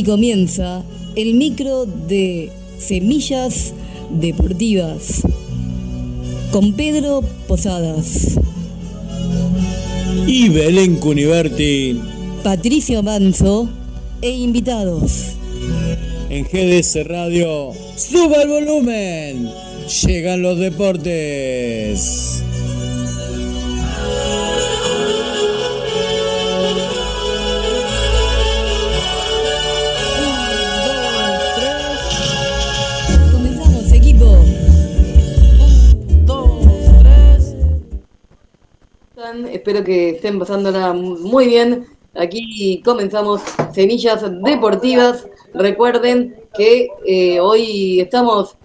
Aquí comienza el micro de Semillas Deportivas con Pedro Posadas, Y Belén Cuniverti Patricio Manso e invitados. en GDS Radio. ¡Suba el volumen! Llegan los deportes. Espero que estén pasándola muy bien. Aquí comenzamos Semillas Deportivas. Recuerden que eh, hoy estamos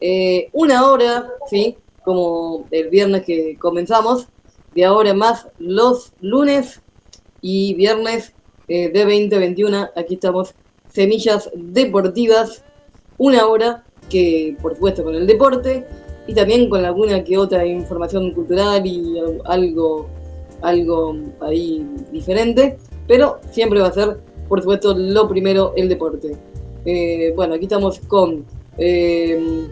eh, una hora, ¿sí? Como el viernes que comenzamos. De ahora más los lunes y viernes eh, de 2021. Aquí estamos Semillas Deportivas. Una hora que, por supuesto, con el deporte y también con alguna que otra información cultural y al- algo, algo ahí diferente, pero siempre va a ser, por supuesto, lo primero el deporte. Eh, bueno, aquí estamos con eh,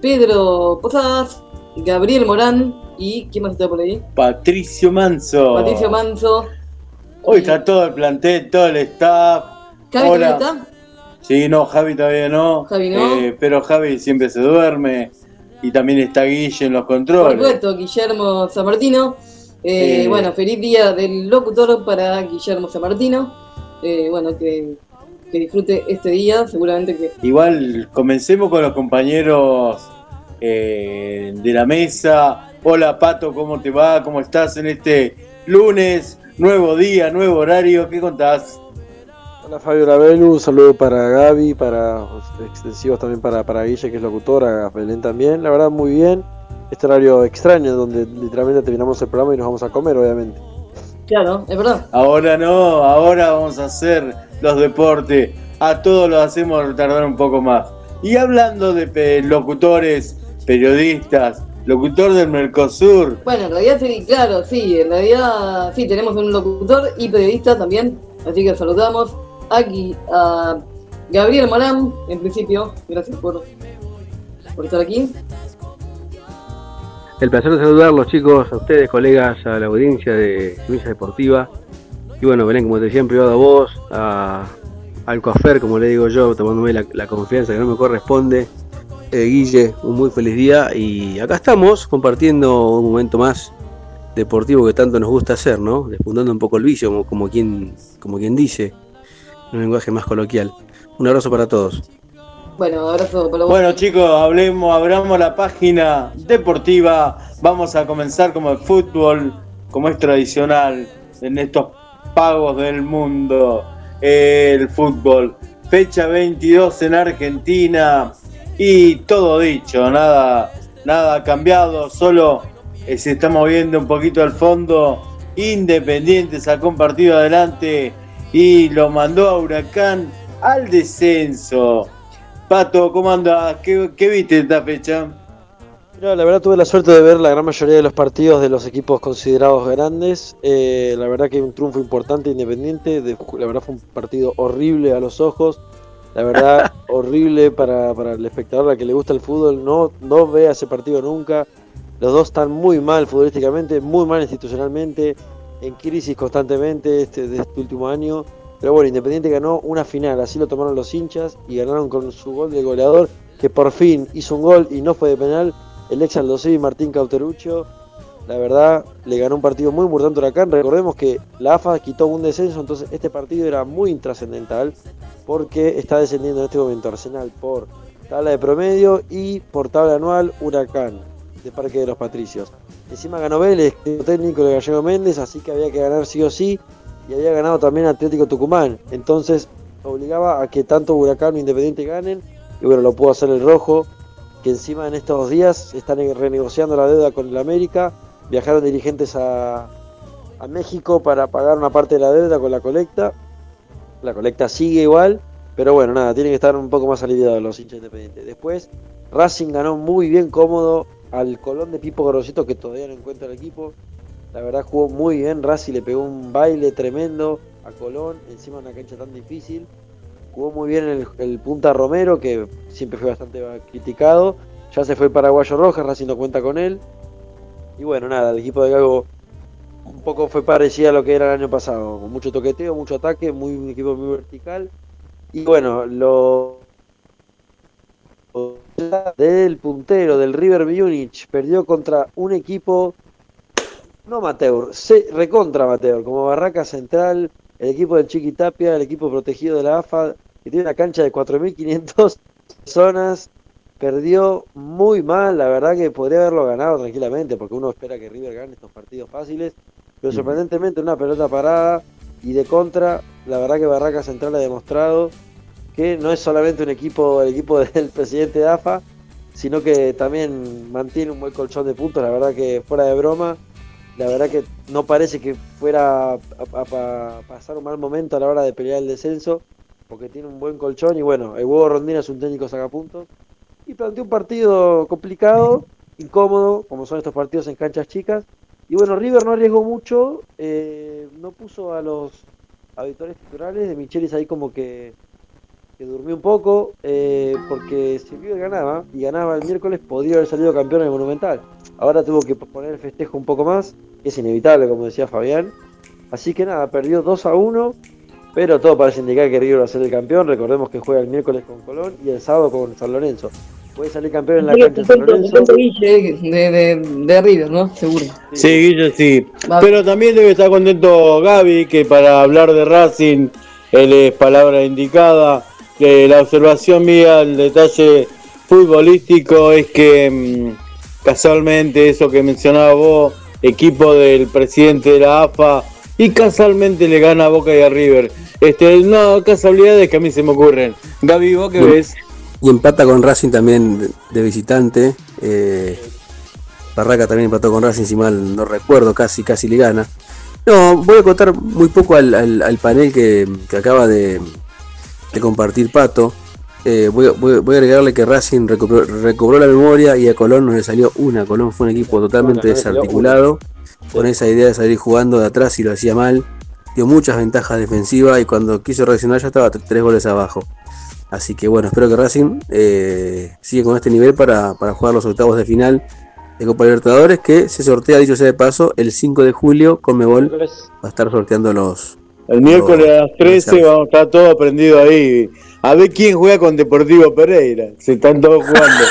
Pedro Posadas, Gabriel Morán y ¿quién más está por ahí? Patricio Manso. Patricio Manso. Hoy está todo el plantel, todo el staff. ¿Javi Hola. está? Sí, no, Javi todavía no. Javi no. Eh, pero Javi siempre se duerme. Y también está Guille en los Por controles. supuesto, Guillermo San Martino. Eh, Eh. Bueno, feliz día del locutor para Guillermo San Martino. Eh, bueno, que, que disfrute este día, seguramente que Igual comencemos con los compañeros eh, de la mesa. Hola Pato, ¿cómo te va? ¿Cómo estás en este lunes? Nuevo día, nuevo horario. ¿Qué contás? Hola Fabio Ravelu, un saludo para Gaby, para extensivos también para, para Guille que es locutora, a Belén también, la verdad muy bien. Este horario extraño donde literalmente terminamos el programa y nos vamos a comer obviamente. Claro, es verdad. Ahora no, ahora vamos a hacer los deportes. A todos los hacemos tardar un poco más. Y hablando de locutores, periodistas, locutor del Mercosur, Bueno, en realidad sí, claro, sí, en realidad sí, tenemos un locutor y periodista también, así que saludamos aquí a Gabriel Morán, en principio, gracias por, por estar aquí. El placer de saludarlos chicos, a ustedes, colegas, a la audiencia de Semillas Deportiva. Y bueno, Belén, como te decía en privado a vos, al coafer, como le digo yo, tomándome la, la confianza que no me corresponde. Eh, Guille, un muy feliz día y acá estamos compartiendo un momento más deportivo que tanto nos gusta hacer, ¿no? Despuntando un poco el vicio, como, quien, como quien dice, en un lenguaje más coloquial. Un abrazo para todos. Bueno, abrazo para vos. Bueno chicos, hablemos, abramos la página deportiva. Vamos a comenzar como el fútbol, como es tradicional en estos pagos del mundo. El fútbol. Fecha 22 en Argentina. Y todo dicho, nada, nada cambiado, solo eh, se está moviendo un poquito al fondo. Independiente sacó un partido adelante y lo mandó a Huracán al descenso. Pato, ¿cómo andás? ¿Qué, qué viste esta fecha? Mira, la verdad tuve la suerte de ver la gran mayoría de los partidos de los equipos considerados grandes. Eh, la verdad que un triunfo importante independiente. de- la verdad fue un partido horrible a los ojos. La verdad horrible para, para el espectador al que le gusta el fútbol. No, no vea ese partido nunca. Los dos están muy mal futbolísticamente, muy mal institucionalmente, en crisis constantemente este, de este último año. Pero bueno, Independiente ganó una final, así lo tomaron los hinchas y ganaron con su gol de goleador, que por fin hizo un gol y no fue de penal, el ex Aldosivi Martín Cauterucho. La verdad, le ganó un partido muy importante a Huracán. Recordemos que la AFA quitó un descenso, entonces este partido era muy intrascendental porque está descendiendo en este momento Arsenal por tabla de promedio y por tabla anual Huracán de Parque de los Patricios. Encima ganó Vélez, técnico de Gallego Méndez, así que había que ganar sí o sí y había ganado también Atlético Tucumán. Entonces obligaba a que tanto Huracán o Independiente ganen y bueno, lo pudo hacer el Rojo, que encima en estos días están renegociando la deuda con el América. Viajaron dirigentes a, México para pagar una parte de la deuda con la colecta. La colecta sigue igual, pero bueno, nada, tienen que estar un poco más aliviados los hinchas independientes. Después, Racing ganó muy bien cómodo al Colón de Pipo Grosito, que todavía no encuentra el equipo. La verdad jugó muy bien, Racing le pegó un baile tremendo a Colón, encima de una cancha tan difícil. Jugó muy bien el, punta Romero, que siempre fue bastante criticado. Ya se fue el paraguayo Rojas, Racing no cuenta con él. Y bueno, nada, el equipo de Gago un poco fue parecido a lo que era el año pasado, con mucho toqueteo, mucho ataque, muy un equipo muy vertical. Y bueno, lo del puntero del River Múnich perdió contra un equipo no amateur, se, recontra amateur, como Barraca Central, el equipo del Chiquitapia, el equipo protegido de la AFA, que tiene una cancha de 4.500 personas, perdió muy mal, la verdad que podría haberlo ganado tranquilamente, porque uno espera que River gane estos partidos fáciles, pero sorprendentemente una pelota parada y de contra, la verdad que Barraca Central ha demostrado que no es solamente un equipo, el equipo del presidente de AFA, sino que también mantiene un buen colchón de puntos, la verdad que fuera de broma, la verdad que no parece que fuera a, a- pasar un mal momento a la hora de pelear el descenso, porque tiene un buen colchón y bueno, el huevo Rondina es un técnico sacapuntos y planteó un partido complicado, incómodo, como son estos partidos en canchas chicas. Y bueno, River no arriesgó mucho, eh, no puso a los habituales titulares, de Michelis ahí como que, que durmió un poco, eh, porque si River ganaba, y ganaba el miércoles, podría haber salido campeón en el Monumental. Ahora tuvo que poner el festejo un poco más, es inevitable, como decía Fabián. Así que nada, perdió 2 a 1, pero todo parece indicar que River va a ser el campeón. Recordemos que juega el miércoles con Colón y el sábado con San Lorenzo. Puede salir campeón en la cancha de San Lorenzo. Guille de, de, de River, ¿no? Seguro. Sí, Guille, sí. Pero también debe estar contento Gaby, que para hablar de Racing, él es palabra indicada. Que la observación mía, el detalle futbolístico es que mm, casualmente eso que mencionaba vos, equipo del presidente de la AFA, y casualmente le gana a Boca y a River. Este, no, casualidades que a mí se me ocurren. Gaby, ¿vos qué Bueno. ves? Y empata con Racing también de- de visitante. eh, Barraca también empató con Racing, si mal no recuerdo, casi, casi le gana. No, voy a contar muy poco al, al- al panel que, que acaba de, de compartir Pato. Eh, voy, a- voy a- voy a agregarle que Racing recobró, recobró la memoria y a Colón no le salió una. Colón fue un equipo totalmente no desarticulado, con esa idea de salir jugando de atrás y lo hacía mal. Dio muchas ventajas defensivas y cuando quiso reaccionar ya estaba tres goles abajo. Así que bueno, espero que Racing eh, siga con este nivel para, para jugar los octavos de final de Copa Libertadores, que se sortea, dicho sea de paso, el 5 de julio con Mebol va a estar sorteando los... El miércoles a las 13 vamos a estar todo aprendido ahí. A ver quién juega con Deportivo Pereira. Se están todos jugando.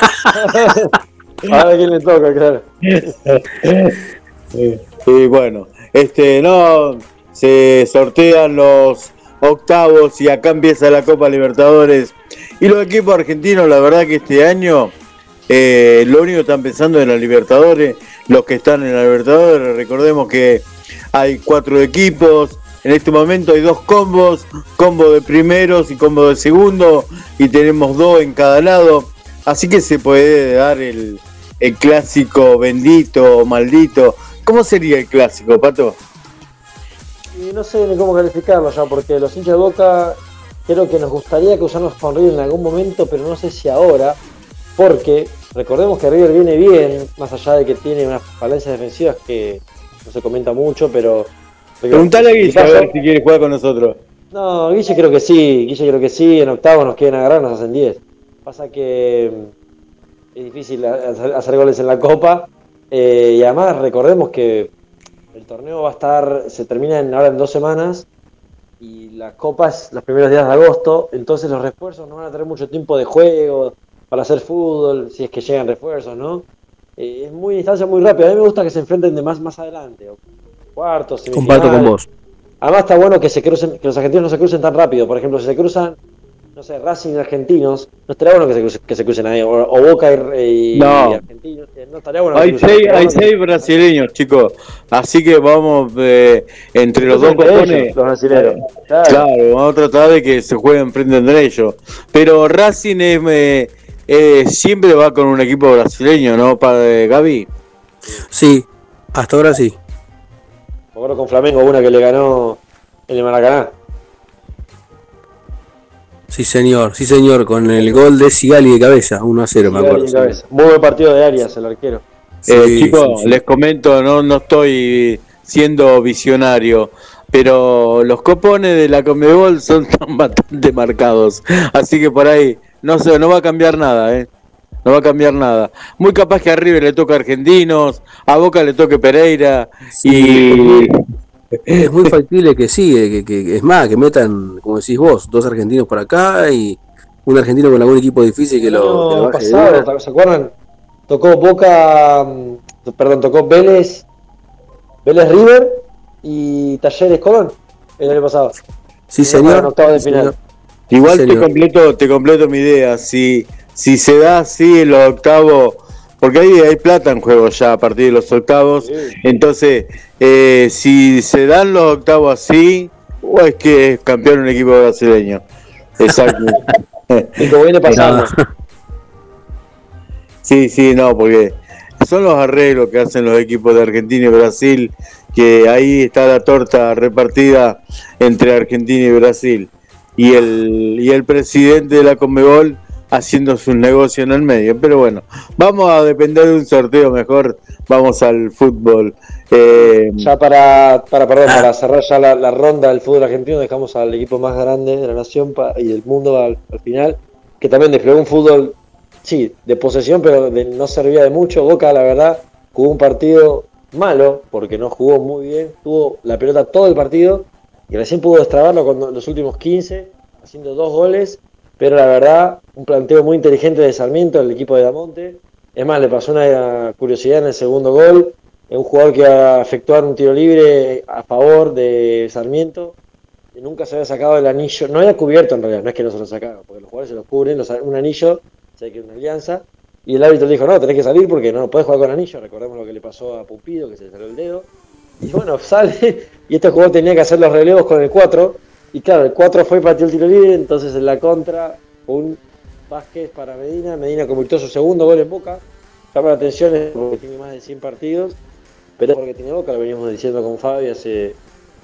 A ver quién le toca, claro. Y bueno, este no se sortean los octavos y acá empieza la Copa Libertadores. Y los equipos argentinos, la verdad que este año eh, lo único que están pensando en la Libertadores, los que están en la Libertadores, recordemos que hay cuatro equipos, en este momento hay dos combos, combo de primeros y combo de segundo, y tenemos dos en cada lado, así que se puede dar el, clásico bendito o maldito. ¿Cómo sería el clásico, Pato? No sé ni cómo calificarlo ya, porque los hinchas de Boca creo que nos gustaría que usáramos con River en algún momento, pero no sé si ahora, porque recordemos que River viene bien, más allá de que tiene unas falencias defensivas que no se comenta mucho, pero... Preguntale a Guille a ver si quiere jugar con nosotros. No, Guille creo que sí, Guille creo que sí, en octavos nos quieren agarrar, nos hacen 10. Pasa que mm, es difícil hacer goles en la Copa, eh, y además recordemos que el torneo va a estar, se termina en- ahora en dos semanas, y la Copa es los primeros días de agosto, entonces los refuerzos no van a tener mucho tiempo de juego para hacer fútbol, si es que llegan refuerzos, ¿no? eh, es muy instancia muy rápida. A mí me gusta que se enfrenten de más más adelante. Cuartos, Comparto con vos. Además está bueno que se crucen, que los argentinos no se crucen tan rápido. Por ejemplo, si se cruzan, no sé, Racing y argentinos, no estaría bueno que se crucen, que se crucen ahí. O, o Boca y, y- No. y argentinos. eh, No estaría bueno. Hay seis, hay seis brasileños, chicos. Así que vamos eh, entre los dos copones. los brasileños. Claro. Claro, vamos a tratar de que se jueguen frente entre ellos. Pero Racing es, eh, eh, siempre va con un equipo brasileño, ¿no? Para eh, Gaby. Sí, hasta ahora sí. Me acuerdo con Flamengo, una que le ganó en el Maracaná. Sí, señor, sí, señor, con el gol de Sigali de cabeza, 1 a 0, me Sigali acuerdo. cabeza. Muy buen partido de Arias, el arquero. Eh, Sí, chicos, sí, sí. les comento, no, no estoy siendo visionario, pero los copones de la Comebol son tan bastante marcados. Así que por ahí no sé, no va a cambiar nada, ¿eh? No va a cambiar nada. Muy capaz que a River le toque Argentinos, a Boca le toque Pereira y Es muy factible que sí, eh, que, que- es más, que metan, como decís vos, dos argentinos por acá y un argentino con algún equipo difícil que lo, que lo pasado. ¿se acuerdan? Tocó Boca, mm, perdón, tocó Vélez, Vélez River y Talleres Colón el año pasado. Sí, En señor. de final. Igual Sí, te completo, te completo mi idea. Si, si se da así en los octavos, porque ahí hay plata en juego ya a partir de los octavos. Entonces, eh, si se dan los octavos así, o es que es campeón un equipo brasileño. Exacto. Y como viene pasando. Sí, sí, no, porque son los arreglos que hacen los equipos de Argentina y Brasil, que ahí está la torta repartida entre Argentina y Brasil. Y el, y el presidente de la Conmebol haciendo sus negocios en el medio. Pero bueno, vamos a depender de un sorteo mejor, vamos al fútbol. Eh, Ya para, para, perdón, para cerrar ya la, ronda del fútbol argentino, dejamos al equipo más grande de la nación y del mundo al, al final, que también desplegó un fútbol, sí, de posesión, pero de- no servía de mucho. Boca, la verdad, jugó un partido malo, porque no jugó muy bien, tuvo la pelota todo el partido y recién pudo destrabarlo con los últimos 15, haciendo dos goles, pero la verdad, un planteo muy inteligente de Sarmiento, el equipo de Damonte. Es más, le pasó una curiosidad en el segundo gol, un jugador que va a efectuar un tiro libre a favor de Sarmiento. Y nunca se había sacado el anillo, no había cubierto en realidad, no es que no se lo sacaba, porque los jugadores se lo cubren, los- un anillo, sé que es una alianza. Y el árbitro dijo, no, tenés que salir porque no podés jugar con anillo. Recordemos lo que le pasó a Pupido, que se le salió el dedo. Y bueno, sale, y este jugador tenía que hacer los relevos con el 4. Y claro, el 4 fue para el tiro libre, entonces en la contra, un Vázquez para Medina. Medina convirtió su segundo gol en Boca. Llama la atención porque tiene más de 100 partidos, pero porque tiene Boca, lo veníamos diciendo con Fabi hace,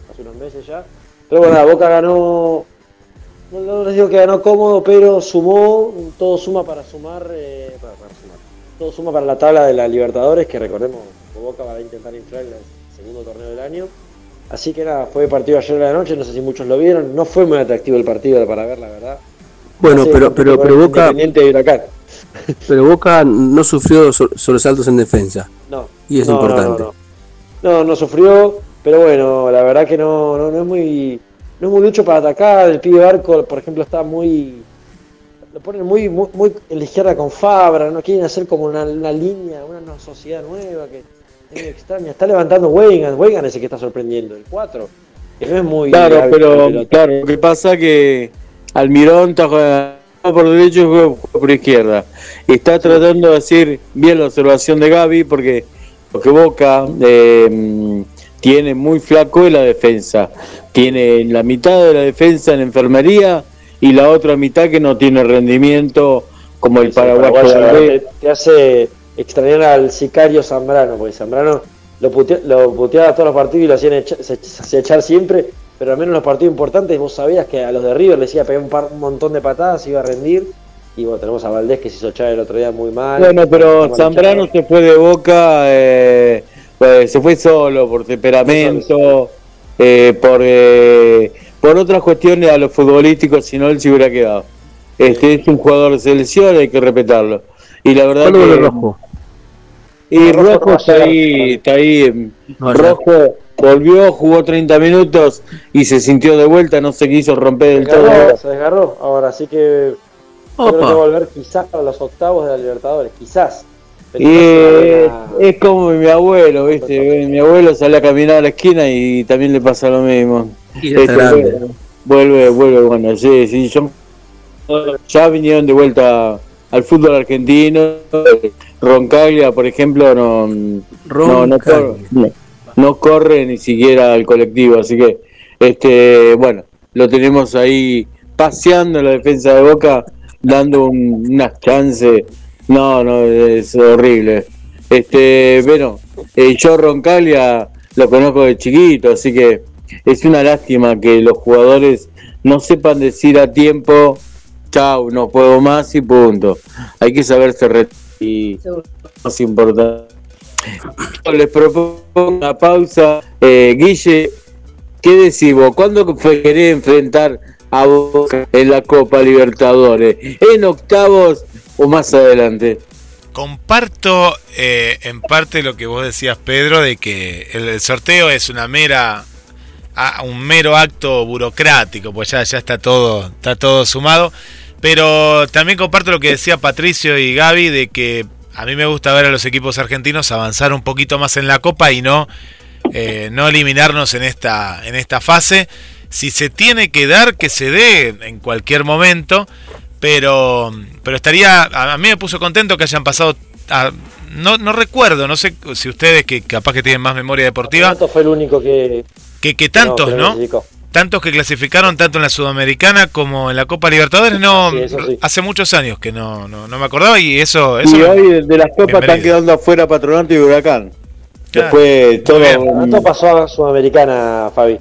hace unos meses ya. Pero bueno, Boca ganó, no, les digo que ganó cómodo, pero sumó, todo suma para sumar, eh, para sumar, todo suma para la tabla de la Libertadores, que recordemos, Boca va a intentar inflar el segundo torneo del año. Así que nada, fue partido ayer de la noche, no sé si muchos lo vieron, no fue muy atractivo el partido para ver, la verdad. Bueno, pero, pero, pero Boca, Independiente de pero Boca no sufrió so- sobresaltos en defensa. No. Y es no, importante. No, no. no, no sufrió, pero bueno, la verdad que no, no, no es muy no es muy lucho para atacar. El pibe Barco, por ejemplo, está muy. Lo ponen muy, muy, muy en la izquierda con Fabra, no quieren hacer como una, una línea, una, una sociedad nueva que medio extraña. Está levantando Weigan, Weigan es el que está sorprendiendo, el 4. Que no es muy. Claro, pero claro, lo que pasa que Almirón está jugando por derecho y juega por izquierda. Y está tratando de hacer bien la observación de Gaby porque lo que Boca eh, tiene muy flaco es la defensa. Tiene la mitad de la defensa en enfermería y la otra mitad que no tiene rendimiento como el paraguayo te, te hace extrañar al sicario Zambrano, porque Zambrano lo, putea- lo puteaba todos los partidos y lo hacían echa- se, se echar siempre, pero al menos en los partidos importantes vos sabías que a los de River les iba a pegar un, par- un montón de patadas, iba a rendir. Y bueno, tenemos a Valdés que se hizo echar el otro día muy mal. Bueno, pero Zambrano se fue de Boca, eh, pues, se fue solo por temperamento, eh, por eh, por otras cuestiones a los futbolísticos, si no él se hubiera quedado. Este es un jugador de selección, hay que respetarlo. Y la verdad ¿Cuál que rojo? y Rojo está ahí, está ahí. em, No. Rojo volvió, jugó 30 minutos y se sintió de vuelta, no se quiso romper del todo. se desgarró. Ahora sí que yo creo que va a Opa. volver quizás a los octavos de la Libertadores, quizás. Y eh, es como mi abuelo, ¿viste? Mi abuelo sale a caminar a la esquina y también le pasa lo mismo. Este, vuelve, vuelve, bueno, sí, sí, yo, ya vinieron de vuelta al fútbol argentino. Roncaglia, por ejemplo, no, no, no, corre, no, corre ni siquiera al colectivo, así que, este, bueno, lo tenemos ahí paseando en la defensa de Boca, dando unas chances. No, no, es horrible. Este, bueno, eh, yo Roncaglia lo conozco de chiquito, así que es una lástima que los jugadores no sepan decir a tiempo, chau, no puedo más y punto. Hay que saberse y más importante. Les propongo una pausa. Eh, Guille, ¿qué decís vos? ¿Cuándo querés enfrentar a vos en la Copa Libertadores? ¿En octavos o más adelante? Comparto eh, en parte lo que vos decías, Pedro, de que el sorteo es una mera un mero acto burocrático, pues ya, ya está todo, está todo sumado. Pero también comparto lo que decía Patricio y Gaby de que a mí me gusta ver a los equipos argentinos avanzar un poquito más en la copa y no, eh, no eliminarnos en esta, en esta fase. Si se tiene que dar, que se dé en cualquier momento. Pero, pero estaría, a mí me puso contento que hayan pasado no, no recuerdo, no sé si ustedes que capaz que tienen más memoria deportiva. fue el único que, que, tantos, ¿no? Tantos que clasificaron tanto en la Sudamericana como en la Copa Libertadores, no, hace muchos años que no, no, me acordaba y eso... eso y hoy de las Copas están quedando afuera Patronato y Huracán. Después todo... Patronato pasó a Sudamericana, Fabi.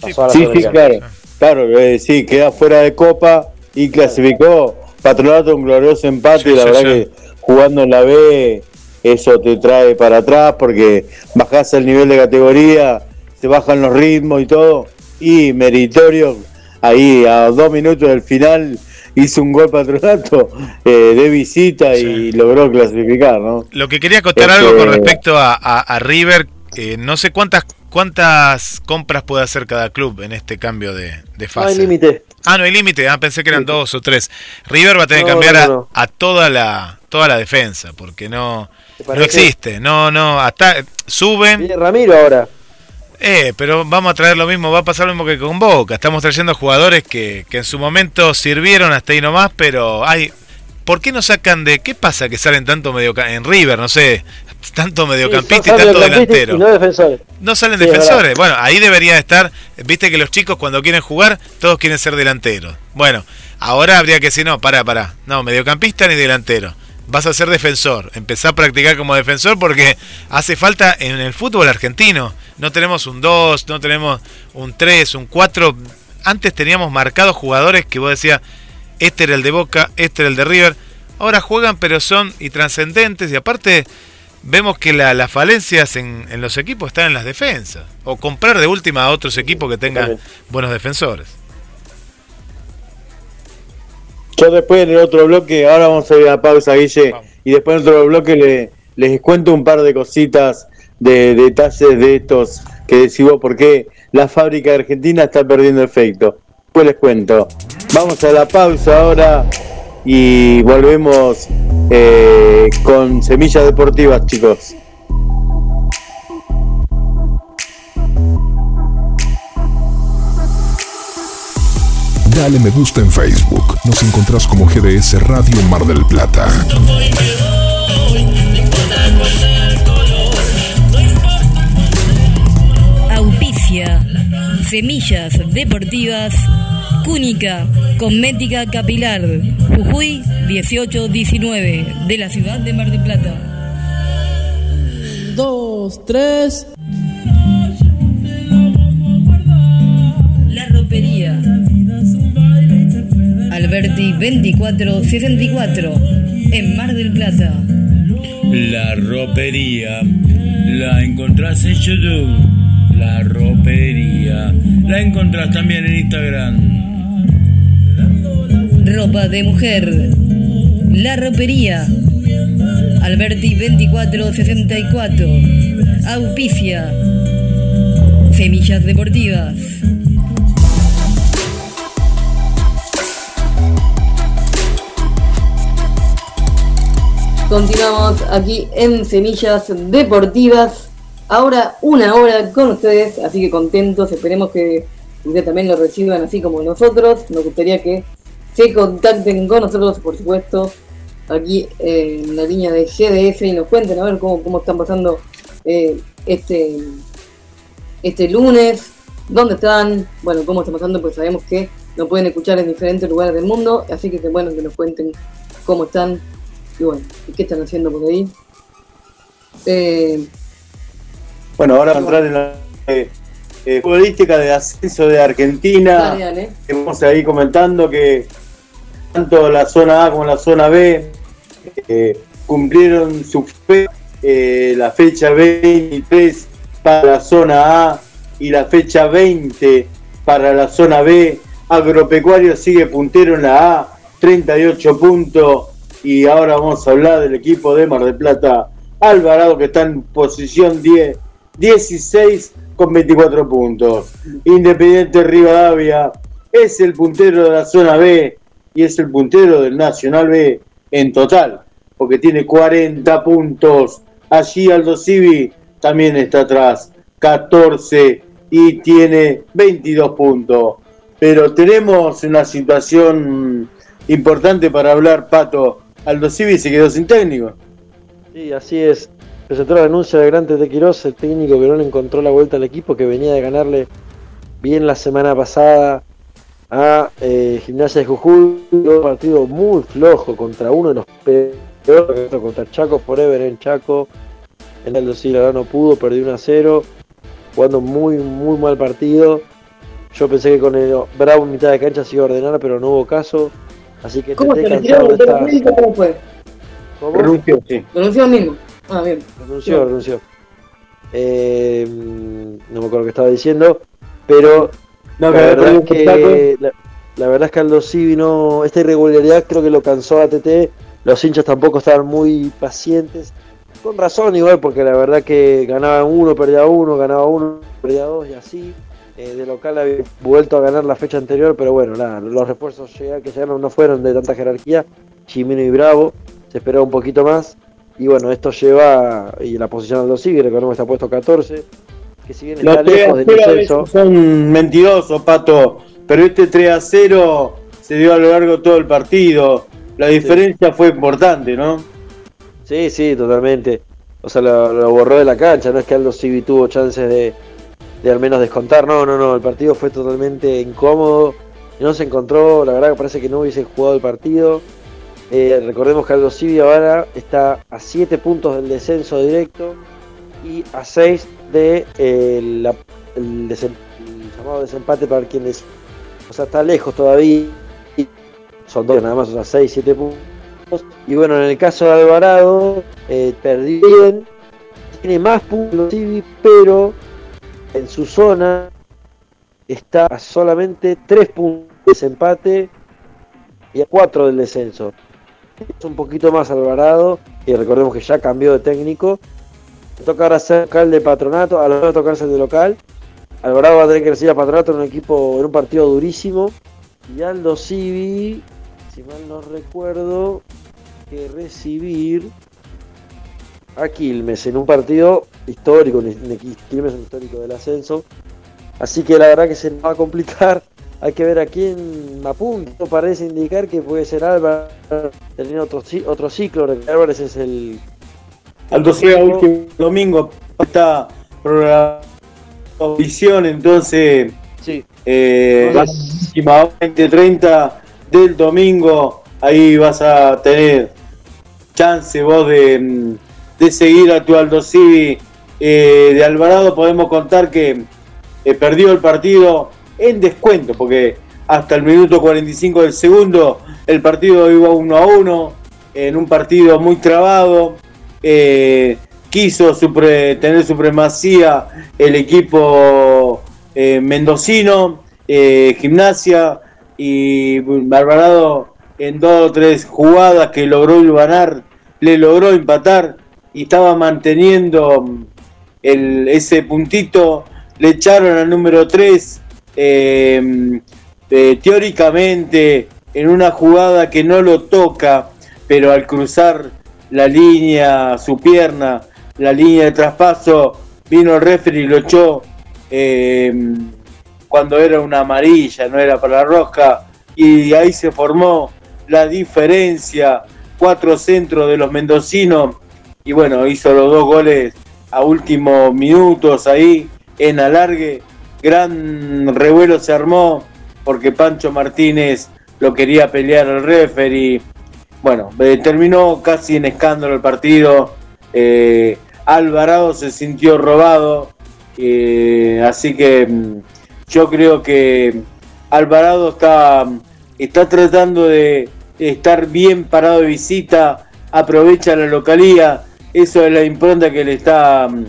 Pasó sí, sí, claro. Claro, eh, sí, queda fuera de Copa y clasificó Patronato un glorioso empate y la verdad que jugando en la B eso te trae para atrás porque bajás el nivel de categoría se bajan los ritmos y todo. Y meritorio, ahí a dos minutos del final hizo un gol patronato eh, de visita y logró clasificar, ¿no? Lo que quería contar algo con este, respecto a, River, eh, no sé cuántas cuántas compras puede hacer cada club en este cambio de, fase. No hay límite. Ah, no hay límite, ah, pensé que eran dos o tres. River va a tener que cambiar a, toda la toda la defensa, porque no, no existe, no, no, hasta suben. Ramiro ahora. Eh, pero vamos a traer lo mismo, va a pasar lo mismo que con Boca. Estamos trayendo jugadores que, que en su momento sirvieron hasta ahí nomás, pero hay. ¿Por qué no sacan de.? ¿Qué pasa que salen tanto medio en River? No sé, tanto mediocampista y tanto delantero. no, defensores. no salen defensores. Bueno, ahí debería estar. Viste que los chicos cuando quieren jugar, todos quieren ser delanteros. Bueno, ahora habría que decir, no, para, para. No, mediocampista ni delantero vas a ser defensor. Empezá a practicar como defensor porque hace falta en el fútbol argentino. No tenemos un 2, no tenemos un 3, un 4. Antes teníamos marcados jugadores que vos decías, este era el de Boca, este era el de River. Ahora juegan pero son y trascendentes y aparte vemos que las falencias en, en, los equipos están en las defensas. O comprar de última a otros equipos que tengan buenos defensores. Yo después en el otro bloque, ahora vamos a ir a la pausa, Guille, y después en otro bloque le, les cuento un par de cositas, de, detalles de estos que decimos por qué la fábrica argentina está perdiendo efecto. Después les cuento. Vamos a la pausa ahora y volvemos eh, con semillas deportivas, chicos. Dale me gusta en Facebook. Nos encontrás como GDS Radio Mar del Plata. Auspicia. Semillas Deportivas. Cúnica, Cosmética Capilar. Jujuy 1819. De la ciudad de Mar del Plata. Dos, tres. La ropería Alberti 2464, en Mar del Plata. La ropería la encontrás en YouTube. La ropería la encontrás también en Instagram. Ropa de mujer. La ropería. Alberti 2464. Auspicia. Semillas deportivas. Continuamos aquí en Semillas Deportivas. Ahora una hora con ustedes, así que contentos. Esperemos que ustedes también lo reciban así como nosotros. Nos gustaría que se contacten con nosotros, por supuesto, aquí en la línea de GDF y nos cuenten a ver cómo, cómo están pasando eh, este, este lunes, dónde están, bueno, cómo está pasando, pues sabemos que nos pueden escuchar en diferentes lugares del mundo, así que bueno que nos cuenten cómo están y bueno, y qué están haciendo por ahí. Eh, Bueno, ahora a entrar en la eh, eh, futbolística de ascenso de Argentina. dale. Estamos ahí comentando que tanto la zona A como la zona B eh, cumplieron su fe, eh, la fecha 23 para la zona A y la fecha 20 para la zona B. Agropecuario sigue puntero en la A, 38 puntos. Y ahora vamos a hablar del equipo de Mar del Plata, Alvarado, que está en posición 10, 16 con 24 puntos. Independiente Rivadavia es el puntero de la zona B y es el puntero del Nacional B en total, porque tiene 40 puntos. Allí Aldo Civi también está atrás, 14 y tiene 22 puntos. Pero tenemos una situación importante para hablar, Pato. Aldo Civi se quedó sin técnico. Sí, así es. Presentó la renuncia de Grande de el técnico que no le encontró la vuelta al equipo, que venía de ganarle bien la semana pasada a eh, Gimnasia de Jujuy. Un partido muy flojo contra uno de los peores, contra Chaco Forever en Chaco. En el sí, la no pudo, perdió 1 a 0, jugando muy, muy mal partido. Yo pensé que con el Bravo en mitad de cancha se iba a ordenar, pero no hubo caso. Así que ¿Cómo se intenté le tiró cansado de el esta- médico? ¿Cómo fue? ¿Cómo? Renunció, sí. Renunció mismo. Ah, bien. Renunció, renunció. Eh, no me acuerdo qué estaba diciendo, pero No, la verdad es que la, la verdad es que Aldo Civi no, esta irregularidad creo que lo cansó a TT. Los hinchas tampoco estaban muy pacientes. Con razón igual, porque la verdad que ganaba uno, perdía uno, ganaba uno, perdía dos y así. Eh, de local había vuelto a ganar la fecha anterior, pero bueno, nada, los refuerzos que llegaron no fueron de tanta jerarquía. Chimino y Bravo, se esperaba un poquito más. Y bueno, esto lleva y la posición Aldo Civi, recordemos que está puesto 14, que si bien está Los 3 lejos del 0 a descenso. son mentirosos, Pato. Pero este 3 a 0 se dio a lo largo de todo el partido. La diferencia fue importante, ¿no? Sí, sí, totalmente. O sea, lo, lo borró de la cancha, no es que Aldo Civi tuvo chances de, de al menos descontar, no, no, no, el partido fue totalmente incómodo, no se encontró, la verdad que parece que no hubiese jugado el partido. Eh, recordemos que Aldo Civi ahora está a 7 puntos del descenso directo y a 6 de eh, el, llamado desempate para quienes, o sea, está lejos todavía, son dos nada más, o sea, 6, 7 puntos. Y bueno, en el caso de Alvarado, eh, perdió bien, tiene más puntos, pero en su zona está a solamente 3 puntos de desempate y a 4 del descenso. Es un poquito más Alvarado, y recordemos que ya cambió de técnico. Toca ahora ser local de patronato, a Alvarado tocarse de local. Alvarado va a tener que recibir a patronato en un equipo, en un partido durísimo. Y Aldo Civi, si mal no recuerdo, que recibir a Quilmes en un partido histórico, Quilmes es un histórico del ascenso. Así que la verdad que se nos va a complicar. Hay que ver a quién apunta. Parece indicar que puede ser Álvarez tener otro, otro ciclo. Álvarez es el. Último domingo está programado visión, entonces Sí. eh, la Entonces- última 20-30 del domingo, ahí vas a tener chance vos de, mm, de seguir a tu Aldo Civi eh, de Alvarado. Podemos contar que eh, perdió el partido en descuento, porque hasta el minuto 45 del segundo el partido iba 1 a 1, en un partido muy trabado. eh, quiso tener supremacía el equipo mendocino, gimnasia y bueno, Alvarado en dos o tres jugadas que logró ganar, le logró empatar y estaba manteniendo mm, el, ese puntito, le echaron al número 3 teóricamente en una jugada que no lo toca, pero al cruzar la línea, su pierna, la línea de traspaso, vino el referee y lo echó eh, cuando era una amarilla, no era para la roja, y ahí se formó la diferencia, cuatro centros de los mendocinos, y bueno, hizo los dos goles a últimos minutos ahí, en alargue, gran revuelo se armó, porque Pancho Martínez lo quería pelear al referee, bueno, eh, terminó casi en escándalo el partido. Eh, Alvarado se sintió robado. eh, así que mm, yo creo que Alvarado está, está tratando de estar bien parado de visita. Aprovecha la localía. Eso es la impronta que le está mm,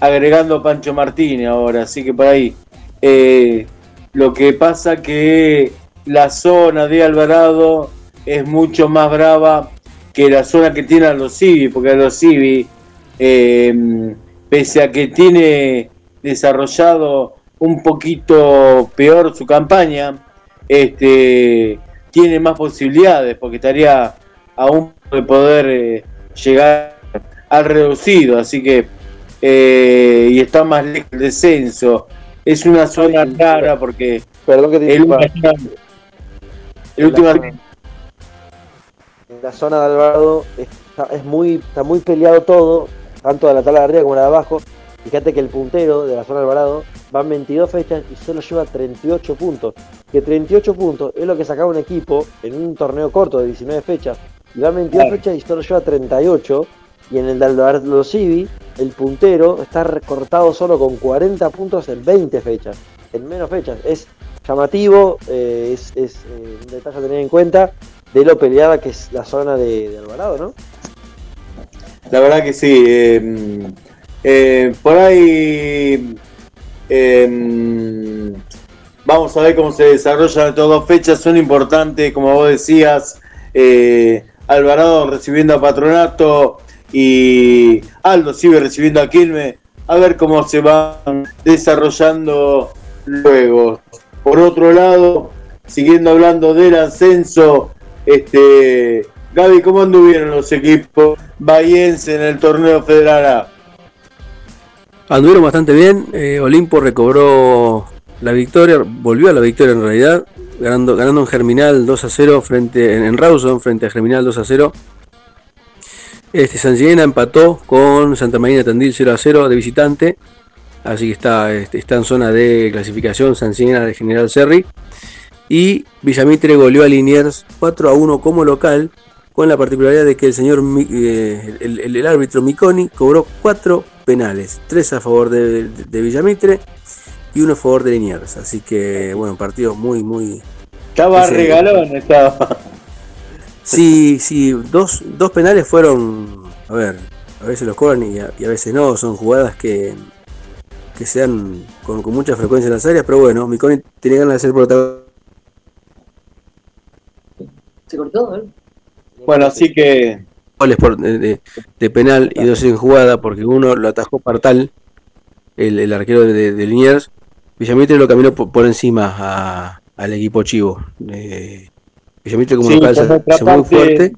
agregando Pancho Martínez ahora. Así que por ahí. eh, lo que pasa que la zona de Alvarado es mucho más brava que la zona que tiene a los Civi, porque los Civi, eh, pese a que tiene desarrollado un poquito peor su campaña, este, tiene más posibilidades, porque estaría aún de poder eh, llegar al reducido, así que eh, y está más lejos del descenso. Es una zona rara porque Perdón que te el, el último En la zona de Alvarado está, es muy, está muy peleado todo, tanto de la tabla de arriba como la de abajo. Fíjate que el puntero de la zona de Alvarado van 22 fechas y solo lleva 38 puntos. Que 38 puntos es lo que sacaba un equipo en un torneo corto de 19 fechas. Y van 22 Claro. fechas y solo lleva 38. Y en el de Alvarado Civi, el puntero está recortado solo con 40 puntos en 20 fechas. En menos fechas. Es llamativo, eh, es, eh, un detalle a tener en cuenta de lo peleada que es la zona de, Alvarado, ¿no? La verdad que sí. eh, por ahí vamos a ver cómo se desarrollan estas dos fechas. Son importantes, como vos decías. Alvarado recibiendo a Patronato y Aldo sigue recibiendo a Quilme. A ver cómo se van desarrollando luego. Por otro lado, siguiendo hablando del ascenso, este Gaby, ¿cómo anduvieron los equipos bahienses en el torneo federal A? Anduvieron bastante bien. eh, Olimpo recobró la victoria, volvió a la victoria en realidad, ganando, ganando en Germinal 2 a 0 frente, en, en Rawson frente a Germinal 2 a 0. Este, San empató con Santa Marina Tandil 0 a 0 de visitante. Así que está, este, está en zona de clasificación San de General Serri. Y Villamitre goleó a Liniers 4 a 1 como local. Con la particularidad de que el señor eh, el, el- el árbitro Miconi cobró 4 penales. 3 a favor de, de- de Villamitre y uno a favor de Liniers. Así que bueno, partido muy, muy, Estaba Ese- regalón, estaba. Sí, sí, dos, dos penales fueron, a ver, a veces los cobran y a, y a veces no, son jugadas que, que se dan con, con mucha frecuencia en las áreas, pero bueno, Miconi tenía ganas de ser protagonista. Se cortó, ¿eh? Bueno, así que goles por- de, de- de penal y dos en jugada, porque uno lo atajó Partal, el, el arquero de, de Liniers, Villamitre lo caminó por, por encima a- al equipo chivo. Eh, Villamitre como Sí, nuestra se fue muy parte- fuerte.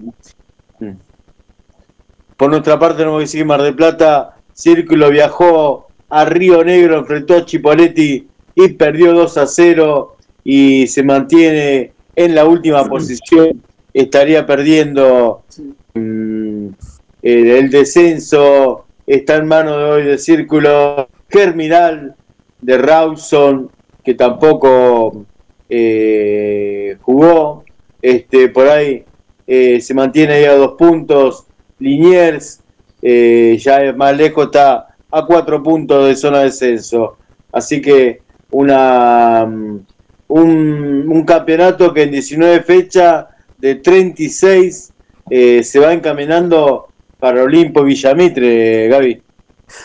por nuestra parte tenemos que decir que Mar del Plata, Círculo viajó a Río Negro, enfrentó a Chipoletti y perdió 2 a 0 y se mantiene en la última posición. Estaría perdiendo mm, el, el descenso, está en manos de hoy de Círculo Germinal, de Rawson, que tampoco eh, jugó. Este, por ahí eh, se mantiene ahí a dos puntos. Liniers, eh, ya más lejos, está a cuatro puntos de zona de descenso. Así que una mm, un, un campeonato que en 19 fechas de 36 eh, se va encaminando para Olimpo Villamitre, Gaby.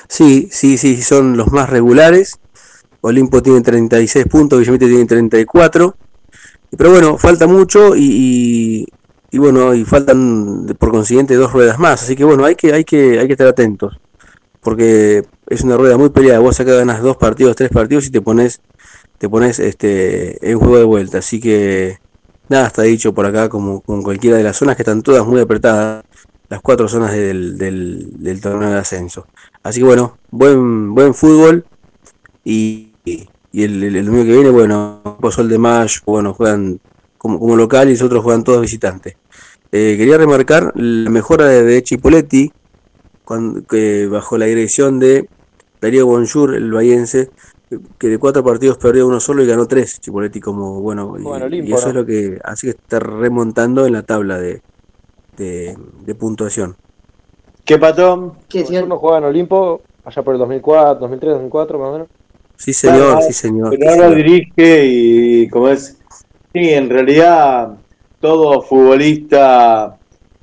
Sí, sí, sí, son los más regulares. Olimpo tiene 36 puntos, Villamitre tiene 34. Pero bueno, falta mucho y, y, bueno, y faltan por consiguiente dos ruedas más. Así que bueno, hay que, hay que, hay que estar atentos. Porque es una rueda muy peleada. Vos acá ganas dos partidos, tres partidos y te pones, te pones este, en juego de vuelta. Así que nada está dicho por acá, como con cualquiera de las zonas que están todas muy apretadas. las cuatro zonas del, del, torneo de ascenso. Así que bueno, buen, buen fútbol y el, el, el domingo que viene, bueno, Sol de Mayo, bueno, juegan como, como local y los otros juegan todos visitantes. Eh, quería remarcar la mejora de, de Chipoletti, cuando, que bajo la dirección de Darío Bonjour, el bahiense, que de cuatro partidos perdió uno solo y ganó tres. Chipoletti como, bueno, y, Bueno, y eso ¿no? es lo que hace que está remontando en la tabla de, de, de puntuación. ¿Qué patón? ¿Qué, señor? Uno jugaba en Olimpo allá por el 2004, 2003, 2004 más o menos. Sí, señor, Ah, sí, señor. Pero ahora dirige y como es, sí, en realidad todo futbolista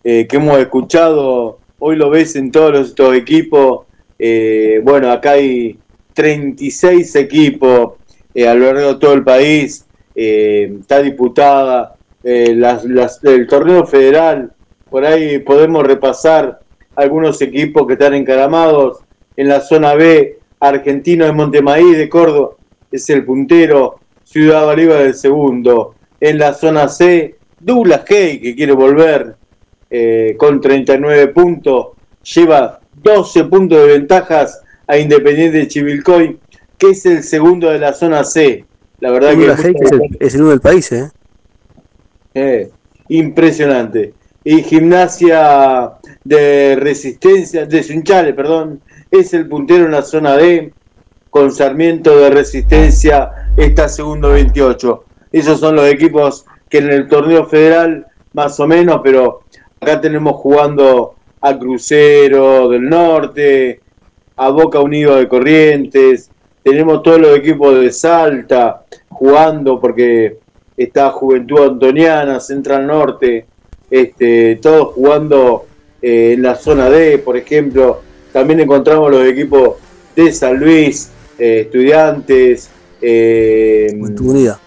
eh, que hemos escuchado, hoy lo ves en todos los- estos equipos, eh, bueno, acá hay 36 equipos eh, a lo largo de todo el país, eh, está diputada, eh, las- las- el torneo federal, por ahí podemos repasar algunos equipos que están encaramados en la zona B, Argentino de Montemaíz de Córdoba es el puntero, Ciudad Bolívar el segundo, en la zona C, Douglas Hay que quiere volver eh, con 39 puntos, lleva 12 puntos de ventajas a Independiente de Chivilcoy, que es el segundo de la zona C. La verdad que Douglas es el, es el uno del país, ¿eh? eh, impresionante. Y gimnasia de resistencia, de Sunchales, perdón, es el puntero en la zona D, con Sarmiento de resistencia está segundo 28. Esos son los equipos que en el torneo federal, más o menos, pero acá tenemos jugando a Crucero del Norte, a Boca Unido de Corrientes, tenemos todos los equipos de Salta jugando porque está Juventud Antoniana, Central Norte, este, todos jugando eh, en la zona D, por ejemplo. También encontramos los equipos de San Luis, eh, Estudiantes, eh, Juventud Unida.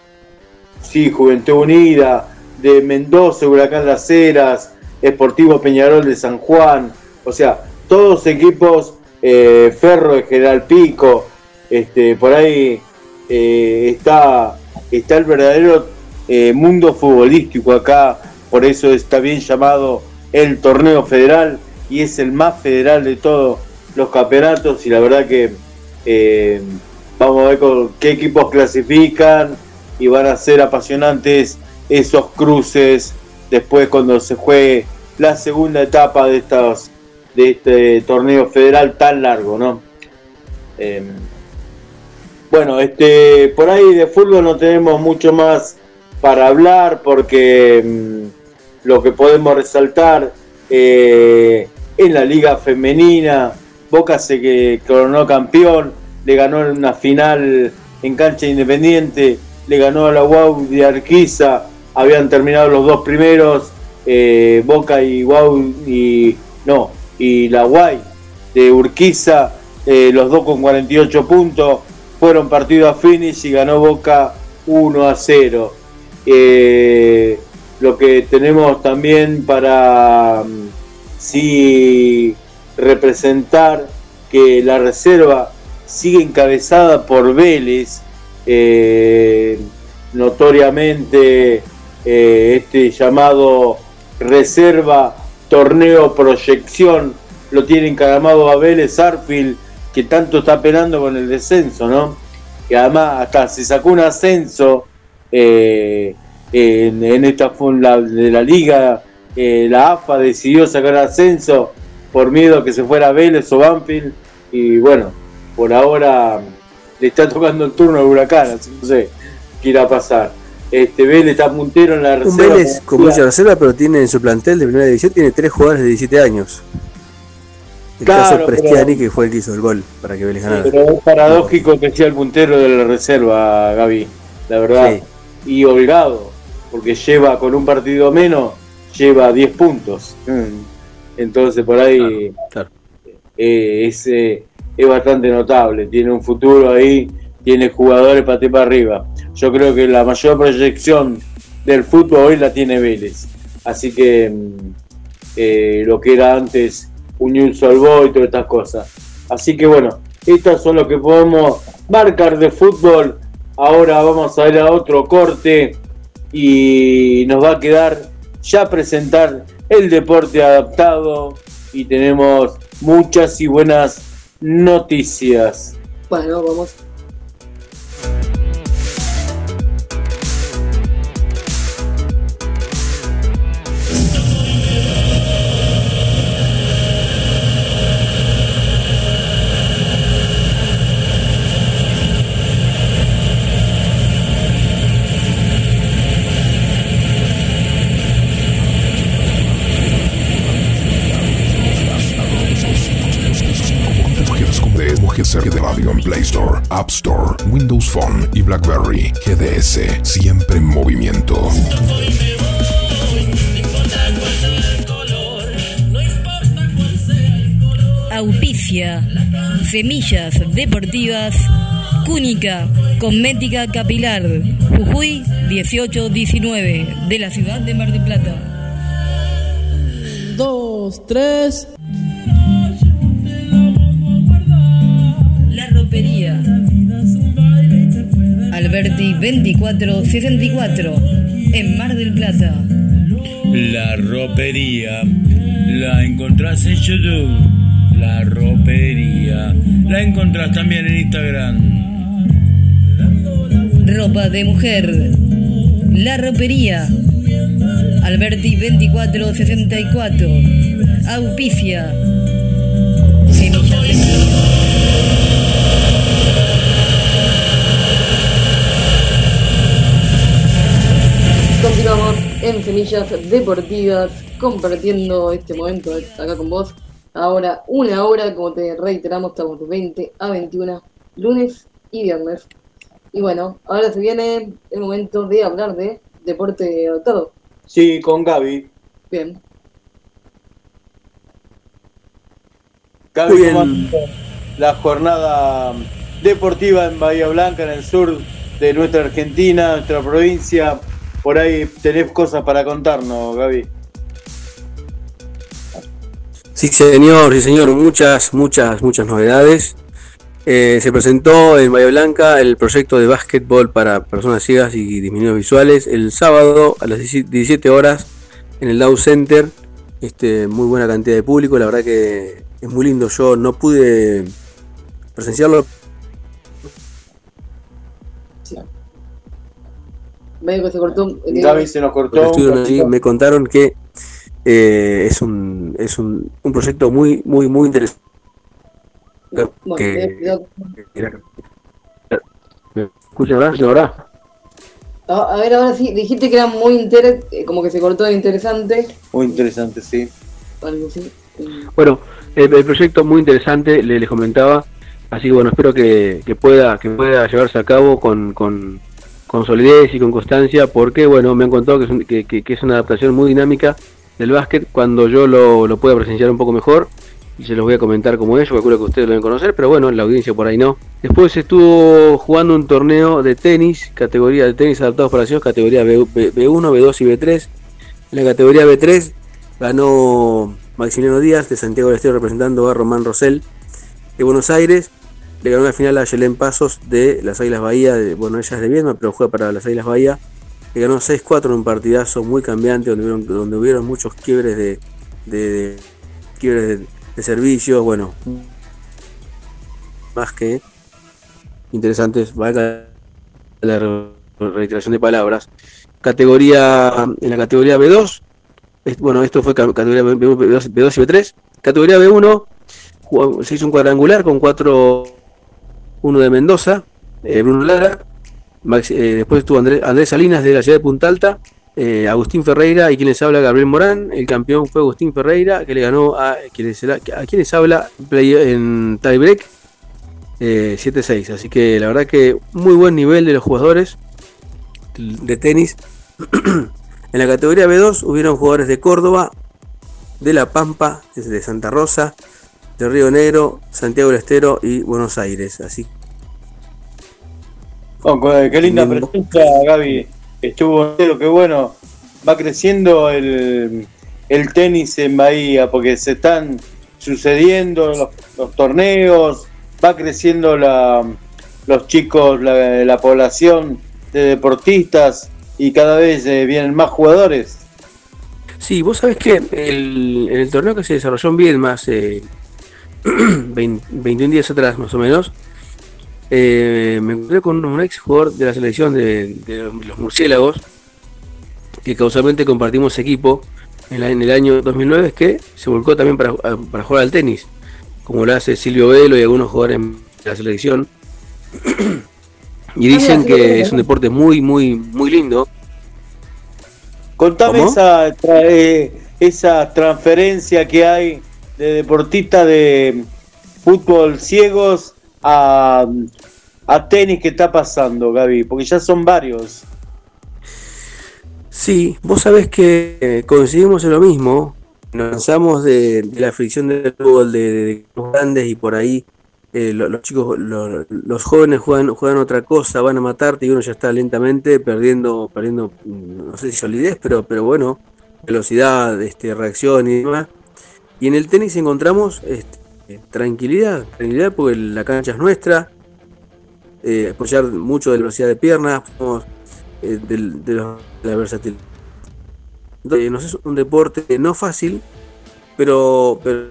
sí, Juventud Unida, de Mendoza, Huracán Las Heras, Esportivo Peñarol de San Juan, o sea, todos equipos, eh, Ferro de General Pico, este, por ahí está, está el verdadero mundo futbolístico acá, por eso está bien llamado el torneo federal y es el más federal de todos los campeonatos y la verdad que eh, vamos a ver con qué equipos clasifican y van a ser apasionantes esos cruces después cuando se juegue la segunda etapa de estos de este torneo federal tan largo, ¿no? Eh, bueno, este por ahí de fútbol no tenemos mucho más para hablar porque mm, lo que podemos resaltar eh, en la liga femenina, Boca se coronó campeón, le ganó en una final en cancha independiente, le ganó a la UAU de Arquiza, habían terminado los dos primeros, eh, Boca y UAU y no, y la UAI de Urquiza, eh, los dos con 48 puntos, fueron partido a finish y ganó Boca 1 a 0. Eh, lo que tenemos también para sí representar que la reserva sigue encabezada por Vélez, eh, notoriamente eh, este llamado reserva torneo proyección lo tiene encaramado a Vélez Arfield que tanto está penando con el descenso, ¿no? Que además hasta se sacó un ascenso eh, en, esta de la liga, eh, la AFA decidió sacar ascenso por miedo a que se fuera Vélez o Banfield y bueno, por ahora le está tocando el turno al huracán, así no sé qué irá a pasar. Este Vélez está puntero en la Un reserva. Vélez con mucha reserva, pero tiene en su plantel de primera división tiene tres jugadores de 17 años. El Claro, caso pero- Prestiani, que fue el que hizo el gol para que Vélez ganara. Pero es paradójico que sea el puntero de la reserva, Gaby, la verdad. Sí. Y holgado, porque lleva con un partido menos, lleva 10 puntos. Mm. Entonces por ahí Claro. eh, es, eh, es bastante notable. Tiene un futuro ahí, tiene jugadores para para arriba. Yo creo que la mayor proyección del fútbol hoy la tiene Vélez. Así que mm, eh, lo que era antes Unión Solvó y todas estas cosas. Así que bueno, estas son lo que podemos marcar de fútbol. Ahora vamos a ir a otro corte y nos va a quedar ya presentar el deporte adaptado y tenemos muchas y buenas noticias. Bueno, vamos. App Store, Windows Phone y BlackBerry. GDS, siempre en movimiento. Auspicia. Semillas Deportivas. Cúnica. Cosmética Capilar. Jujuy 1819. De la ciudad de Mar del Plata. Dos, tres. Alberti 2464. En Mar del Plata. La ropería la encontrás en YouTube. La ropería la encontrás también en Instagram. Ropa de mujer. La ropería. Alberti 2464. Auspicia. Semillas Continuamos en Semillas Deportivas, compartiendo este momento acá con vos. Ahora, una hora, como te reiteramos, estamos de 20 a 21, lunes y viernes. Y bueno, ahora se viene el momento de hablar de deporte adaptado. Sí, con Gaby. Bien. Gaby, Muy bien. ¿cómo anda la jornada deportiva en Bahía Blanca, en el sur de nuestra Argentina, nuestra provincia. Por ahí tenés cosas para contarnos, Gaby. Sí, señor, sí, señor, muchas, muchas, muchas novedades. Eh, se presentó en Bahía Blanca el proyecto de básquetbol para personas ciegas y disminuidos visuales el sábado a las 17 horas en el Dow Center. Este, muy buena cantidad de público, la verdad que es muy lindo. Yo no pude presenciarlo, Medio que se cortó. eh, Gaby se nos cortó. Los que estuvieron allí me contaron que eh, es un es un, un proyecto muy muy muy interesante Bueno, que- eh, cuidado. ¿Me ahora? ¿Sí, ahora? a, a ver, ahora sí, dijiste que era muy interesante, como que se cortó de interesante, Muy interesante, sí. algo así. Eh, Bueno, el, el proyecto muy interesante, le- les comentaba, así que bueno, espero que, que pueda que pueda llevarse a cabo con, con, con solidez y con constancia, porque bueno, me han contado que es, una adaptación muy dinámica del básquet cuando yo lo, pueda presenciar un poco mejor y se los voy a comentar como es, yo calculo que ustedes lo deben conocer, pero bueno, la audiencia por ahí no. Después estuvo jugando un torneo de tenis, categoría de tenis adaptados para ciegos, categoría B, B- B1, B2 y B3. En la categoría B3 ganó Maximiliano Díaz de Santiago del Estero representando a Román Rosell de Buenos Aires. Le ganó la final a Yelén Pasos de las Águilas Bahía, bueno, ella es de Viedma, pero juega para las Águilas Bahía. Le ganó 6-4 en un partidazo muy cambiante donde hubieron, donde hubieron muchos quiebres de, de- quiebres de, servicios, bueno, más que interesantes, valga la re- reiteración de palabras. Categoría, en la categoría B2, es- bueno, esto fue ca- categoría B, 2 y B3. Categoría B1, jugó- se hizo un cuadrangular con 4 uno de Mendoza, eh, Bruno Lara, eh, después estuvo Andrés, Salinas de la ciudad de Punta Alta, eh, Agustín Ferreira y quien les habla Gabriel Morán. El campeón fue Agustín Ferreira, que le ganó a quienes, a quienes habla play- en tiebreak eh, 7-6. Así que la verdad que muy buen nivel de los jugadores de tenis. en la categoría B2 hubieron jugadores de Córdoba, de La Pampa, de Santa Rosa, de Río Negro, Santiago del Estero y Buenos Aires. Así Oh, qué linda presencia, Gaby. Estuvo, qué bueno. Va creciendo el, el tenis en Bahía porque se están sucediendo los, los torneos, va creciendo la, los chicos, la, la población de deportistas y cada vez eh, vienen más jugadores. Sí, vos sabés que el, en el torneo que se desarrolló en Viedma hace 20 21 días atrás, más o menos, eh, me encontré con un ex jugador de la selección de, de los murciélagos, que causalmente compartimos equipo en, la- en el año 2009, que se volcó también para, para jugar al tenis, como lo hace Silvio Velo y algunos jugadores de la selección. y dicen Ah, sí, que es un deporte muy, muy, muy lindo. Contame ¿Cómo? esa, tra- eh, esa transferencia que hay de deportistas de fútbol ciegos a, tenis que está pasando, Gaby, porque ya son varios. Sí, vos sabés que eh, coincidimos en lo mismo. Nos cansamos de, la fricción del fútbol de, los grandes y por ahí eh, lo- los chicos, lo- los jóvenes juegan, juegan otra cosa, van a matarte y uno ya está lentamente perdiendo, perdiendo, mm, no sé si solidez, pero, pero bueno, velocidad, este, reacción y demás. Y en el tenis encontramos este, tranquilidad, tranquilidad porque la cancha es nuestra, eh, apoyar mucho de la velocidad de piernas, eh, del- de, los- de la versatilidad. Entonces, no es un deporte no fácil, pero, pero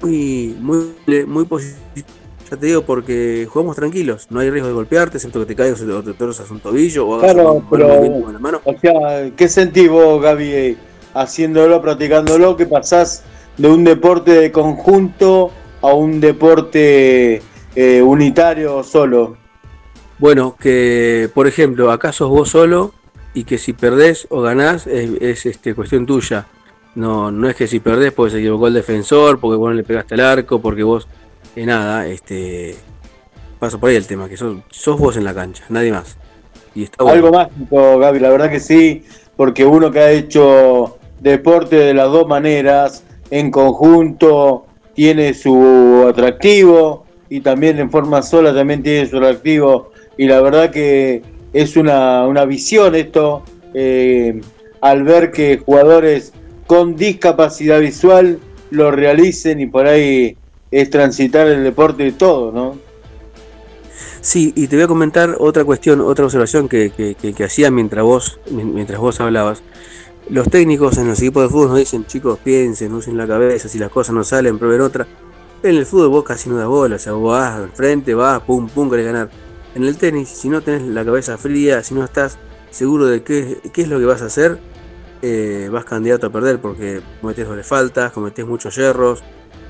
muy, muy, muy positivo. Ya te digo, porque jugamos tranquilos, no hay riesgo de golpearte, excepto que te caigas o te torces un tobillo o hagas Claro, un pero- la mano. O sea, ¿qué sentís vos, Gaby, eh, haciéndolo, practicándolo, que pasás de un deporte de conjunto a un deporte eh, unitario solo? Bueno, que por ejemplo, acá sos vos solo y que si perdés o ganás es, es, este, cuestión tuya. No, no es que si perdés porque se equivocó el defensor, porque vos no le pegaste al arco, porque vos, eh, nada, este, pasa por ahí el tema, que sos, sos vos en la cancha, nadie más. Y está bueno. Algo mágico, Gaby, la verdad que sí, porque uno que ha hecho deporte de las dos maneras, en conjunto, tiene su atractivo y también en forma sola también tiene su atractivo. Y la verdad que es una, una visión esto, eh, al ver que jugadores con discapacidad visual lo realicen y por ahí es transitar el deporte de todo, ¿no? Sí, y te voy a comentar otra cuestión, otra observación que, que, que- que hacía mientras vos, mientras vos hablabas. Los técnicos en los equipos de fútbol nos dicen, chicos, piensen, usen la cabeza, si las cosas no salen, prueben otra. En el fútbol vos casi no das bola, o sea, vos vas al frente, vas, pum, pum, querés ganar. En el tenis, si no tenés la cabeza fría, si no estás seguro de qué, es lo que vas a hacer, eh, vas candidato a perder porque cometés doble faltas, cometés muchos yerros.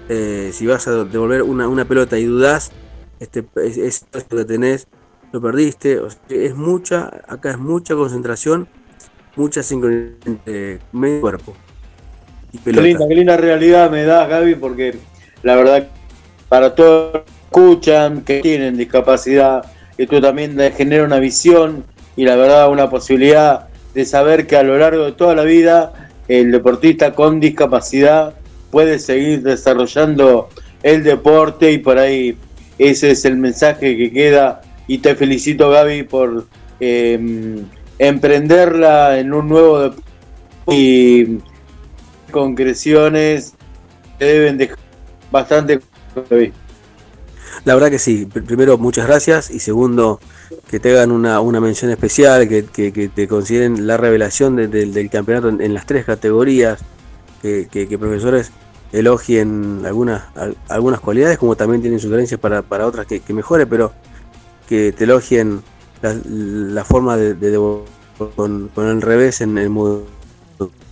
eh, si vas a devolver una, pelota y dudás, este, es, que tenés, lo perdiste. o sea, es mucha, acá es mucha concentración, mucha sincronización entre medio y cuerpo. Y Qué linda, qué linda realidad me das, Gaby, porque la verdad, para todos los que escuchan, que tienen discapacidad, esto también genera una visión y la verdad una posibilidad de saber que a lo largo de toda la vida el deportista con discapacidad puede seguir desarrollando el deporte y por ahí ese es el mensaje que queda y te felicito Gaby por eh, emprenderla en un nuevo y concreciones que deben dejar bastante. La verdad que sí. Pr- Primero, muchas gracias. Y segundo, que te hagan una, una mención especial, que, que- te consideren la revelación de- del- del campeonato en, las tres categorías, que, que- profesores elogien algunas, al- algunas cualidades, como también tienen sugerencias para, para otras que, que mejore, pero que te elogien la, la forma de, de devolver con, con el revés en el modo.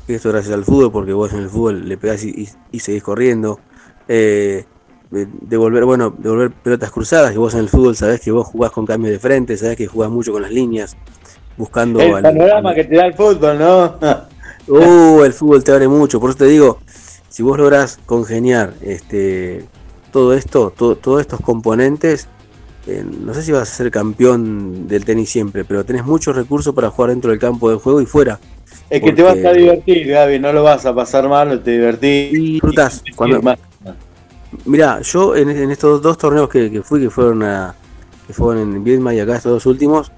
Esto gracias al fútbol, porque vos en el fútbol le pegás y, y- y seguís corriendo. Eh, de- devolver, bueno, devolver pelotas cruzadas, que vos en el fútbol sabés que vos jugás con cambio de frente, sabés que jugás mucho con las líneas, buscando El al- panorama que te da el fútbol, ¿no? Uh, el fútbol te abre mucho, por eso te digo, si vos lográs congeniar este todo esto, to- todos estos componentes, eh, no sé si vas a ser campeón del tenis siempre, pero tenés muchos recursos para jugar dentro del campo de juego y fuera. Es que te vas a divertir, Gaby, no lo vas a pasar mal, te divertís. Disfrutás. Y- Cuando- más. Mirá, yo en, en estos dos torneos que, que fui, que fueron a, que fueron en Viedma y acá estos dos últimos,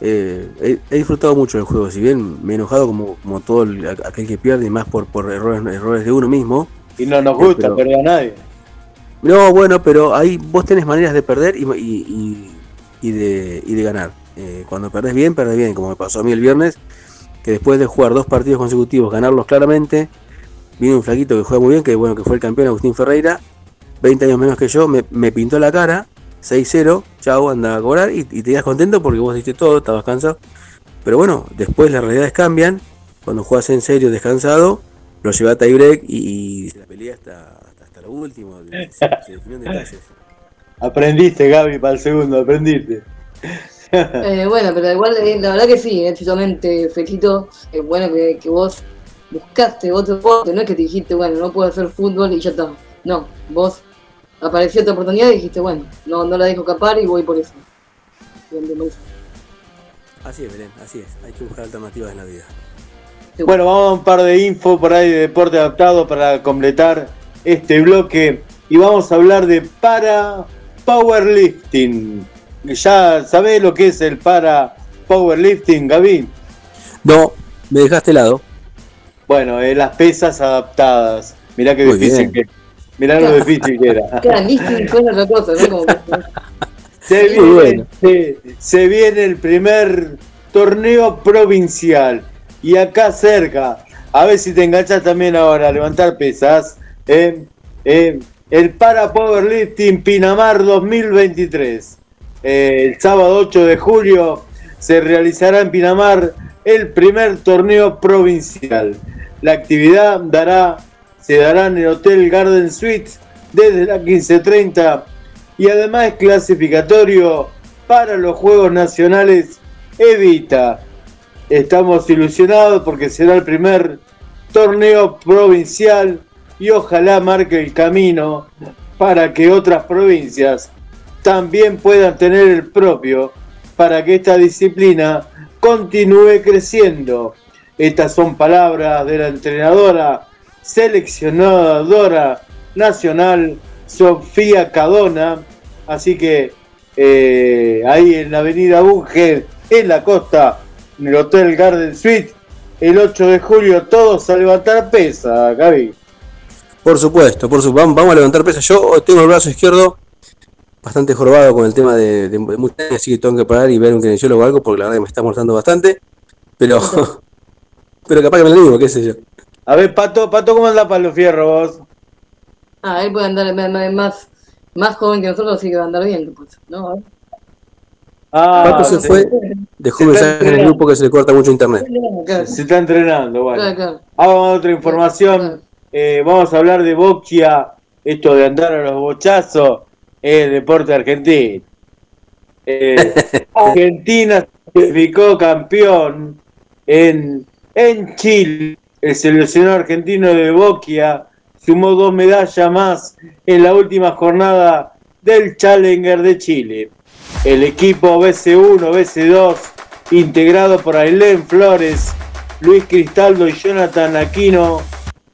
eh, he, he disfrutado mucho del juego, si bien me he enojado como, como todo el- aquel que pierde y más por, por errores, errores de uno mismo. Y no nos gusta pero- perder a nadie. No, bueno, pero ahí vos tenés maneras de perder y, y, y- y de, ganar. Eh, cuando perdés bien, perdés bien, como me pasó a mí el viernes, que después de jugar dos partidos consecutivos, ganarlos claramente, Vino un flaquito que juega muy bien, que bueno, que fue el campeón Agustín Ferreira, 20 años menos que yo, me, pintó la cara, 6-0, chau, anda a cobrar y, te quedas contento porque vos diste todo, estabas cansado. Pero bueno, después las realidades cambian, cuando juegas en serio, descansado, lo lleva a tiebreak y, y la pelea lo último, se, se definió en detalles. Aprendiste, Gaby, para el segundo, aprendiste. Eh, bueno, pero igual, eh, la verdad que sí, eh, yo también te felicito. Es bueno que, que vos buscaste otro deporte, no es que te dijiste, bueno, no puedo hacer fútbol y ya está. No, vos apareció otra oportunidad y dijiste, bueno, no, no la dejo escapar y voy por eso. Así es, Belén, así es, hay que buscar alternativas en la vida. Bueno, vamos a un par de info por ahí de deporte adaptado para completar este bloque y vamos a hablar de para powerlifting. ¿Ya sabés lo que es el para powerlifting, Gaby? No, me dejaste helado. Bueno, eh, las pesas adaptadas. Mirá qué Muy difícil bien. que Mirá lo difícil que era. Claro, lifting fue otra cosa, ¿no? Como que- Se viene, bueno. se, se viene el primer torneo provincial. Y acá cerca, a ver si te enganchas también ahora a levantar pesas. Eh, el Para Powerlifting Pinamar 2023. Eh, el sábado 8 de julio se realizará en Pinamar el primer torneo provincial. La actividad dará, se dará en el Hotel Garden Suites desde las 15.30 y además es clasificatorio para los Juegos Nacionales Evita. Estamos ilusionados porque será el primer torneo provincial y ojalá marque el camino para que otras provincias también puedan tener el propio para que esta disciplina continúe creciendo. Estas son palabras de la entrenadora seleccionadora nacional Sofía Cadona. Así que eh, ahí en la avenida Bunge, en la costa, en el Hotel Garden Suite, el 8 de julio, todos a levantar pesa, Gaby. Por supuesto, por supuesto. Vamos, vamos a levantar pesas. Yo tengo el brazo izquierdo bastante jorobado con el tema de, de, de así que tengo que parar y ver un kinesiólogo o algo, porque la verdad que me está molestando bastante. Pero, pero capaz que me lo digo, qué sé yo. A ver, Pato, Pato, ¿cómo anda para los fierros vos? Ah, él puede andar más, más- joven que nosotros, así que va a andar bien. Pues, ¿no? Ah, Pato se fue, dejó un mensaje en el grupo que se le corta mucho internet. Se está entrenando, bueno. claro, claro. Ah, vamos a otra información. Eh, vamos a hablar de boxia, esto de andar a los bochazos, es deporte argentino. Eh, Argentina se clasificó campeón en, en Chile. El seleccionado argentino de boxia sumó dos medallas más en la última jornada del Challenger de Chile. El equipo BC1, BC2, integrado por Ailén Flores, Luis Cristaldo y Jonathan Aquino,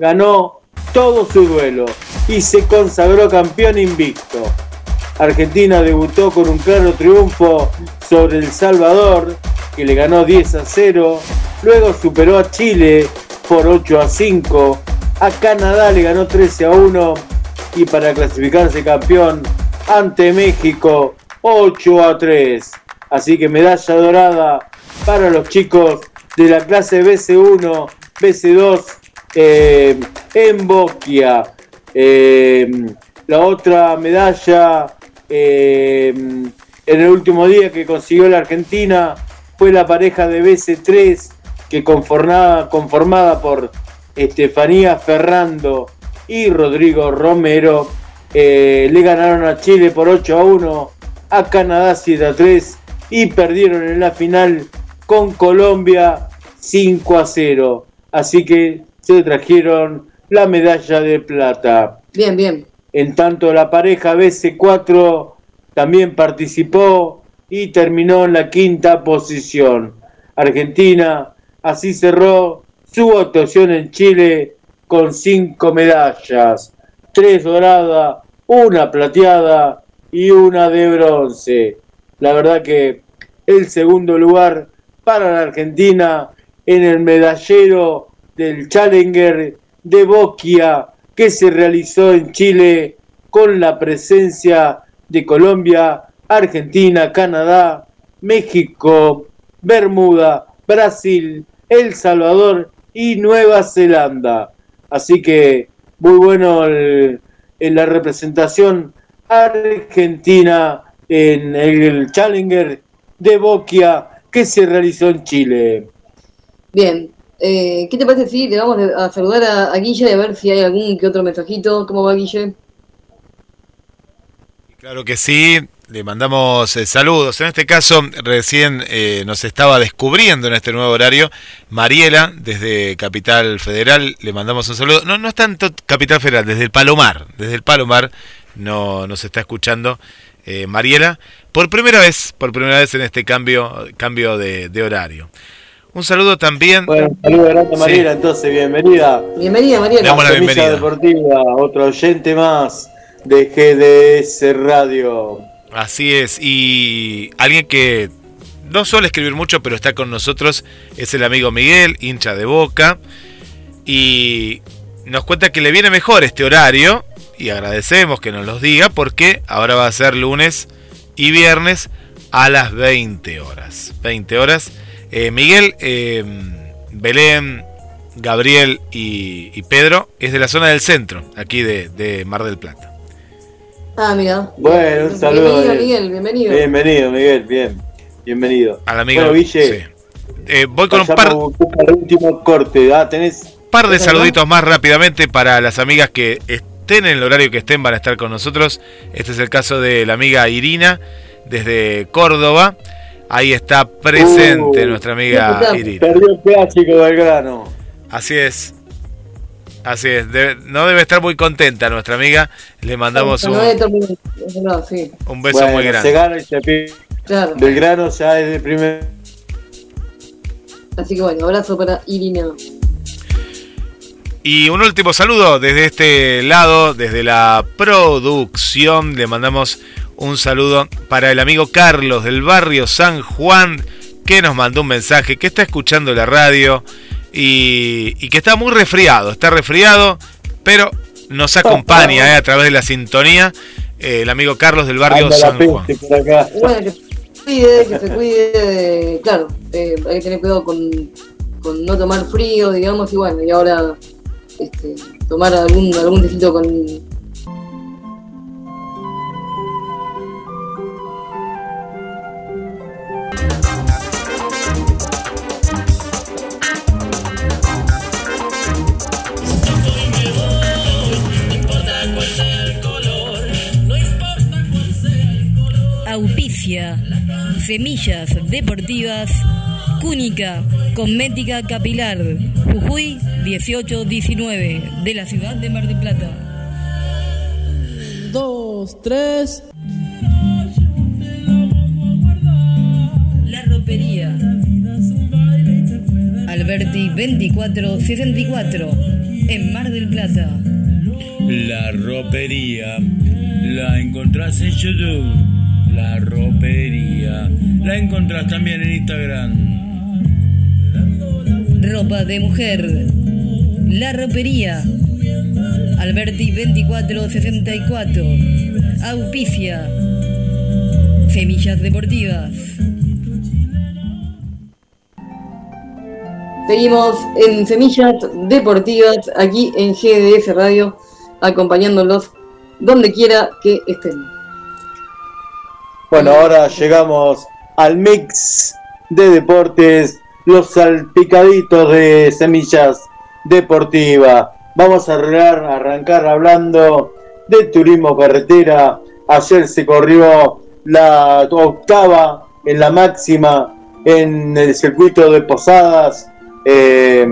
ganó todo su duelo y se consagró campeón invicto. Argentina debutó con un claro triunfo sobre El Salvador, que le ganó 10 a 0. Luego superó a Chile por 8 a 5. A Canadá le ganó 13 a 1. Y para clasificarse campeón ante México 8 a 3. Así que medalla dorada para los chicos de la clase BC1, BC2 eh, en Boquia. Eh, la otra medalla eh, en el último día que consiguió la Argentina fue la pareja de BC3 que conformada, conformada por Estefanía Ferrando y Rodrigo Romero eh, le ganaron a Chile por 8 a 1, a Canadá 7 a 3 y perdieron en la final con Colombia 5 a 0. Así que se trajeron la medalla de plata. Bien, bien. En tanto, la pareja BC4 también participó y terminó en la quinta posición. Argentina así cerró su actuación en Chile con cinco medallas, tres doradas, una plateada y una de bronce. La verdad que el segundo lugar para la Argentina en el medallero del Challenger de Boquia que se realizó en Chile con la presencia de Colombia, Argentina, Canadá, México, Bermuda, Brasil, El Salvador y Nueva Zelanda. Así que muy bueno el- en la representación argentina en el Challenger de Boquia que se realizó en Chile. Bien, eh, ¿qué te parece si le vamos a saludar a, Guille y a ver si hay algún que otro mensajito? ¿Cómo va Guille? Claro que sí, le mandamos eh, saludos. En este caso, recién eh, nos estaba descubriendo en este nuevo horario Mariela, desde Capital Federal, le mandamos un saludo. No, no es tanto Capital Federal, desde el Palomar, desde el Palomar no, nos está escuchando eh, Mariela, por primera vez, por primera vez en este cambio, cambio de horario. Un saludo también. Bueno, saludos grande Sí. Mariela, entonces bienvenida. Bienvenida, Mariela. Le damos la bienvenida. Deportiva, otro oyente más de GDS Radio. Así es, y alguien que no suele escribir mucho, pero está con nosotros, es el amigo Miguel, hincha de Boca, y nos cuenta que le viene mejor este horario, y agradecemos que nos los diga, porque ahora va a ser lunes y viernes a las 20 horas. 20 horas. Eh, Miguel, eh, Belén, Gabriel y, y Pedro es de la zona del centro, aquí de, de Mar del Plata. Ah, mira. Bueno, un saludo. Bienvenido. Miguel, bienvenido. Bienvenido, Miguel, bien. Bienvenido. Al amigo. Bueno, Guille, sí. Eh, voy con un par, al último corte. Ah, tenés. par de saluditos más rápidamente para las amigas que estén en el horario que estén van a estar con nosotros. Este es el caso de la amiga Irina desde Córdoba. Ahí está presente Uh, nuestra amiga ¿qué tal? Irina. Perdió el clásico del grano. Así es. Así es. Debe- no debe estar muy contenta nuestra amiga. Le mandamos No un, sí, un beso bueno, muy Se grande. gana y se claro. Belgrano ya es de primer. Así que bueno, abrazo para Irina. Y un último saludo desde este lado, desde la producción. Le mandamos un saludo para el amigo Carlos del barrio San Juan, que nos mandó un mensaje, que está escuchando la radio y, y que está muy resfriado. Está resfriado, pero nos acompaña eh, a través de la sintonía. eh, el amigo Carlos del barrio Anda San Juan. Bueno, que se cuide, que se cuide. Claro, eh, hay que tener cuidado con, con no tomar frío, digamos, y bueno, y ahora este, tomar algún, algún tecito con. Semillas deportivas. Cúnica. Cosmética capilar. Jujuy 1819. De la ciudad de Mar del Plata. Dos, tres. Alberti 2464. En Mar del Plata. La ropería la encontrás en YouTube. La ropería la encontrás también en Instagram. Ropa de mujer. La ropería. Alberti 2464. Auspicia. Semillas deportivas. Seguimos en Semillas Deportivas, aquí en GDS Radio, acompañándolos donde quiera que estén. Bueno, ahora llegamos al mix de deportes, los salpicaditos de semillas deportivas. Vamos a arrancar, arrancar hablando de turismo carretera. Ayer se corrió la octava en la máxima en el circuito de Posadas. Eh,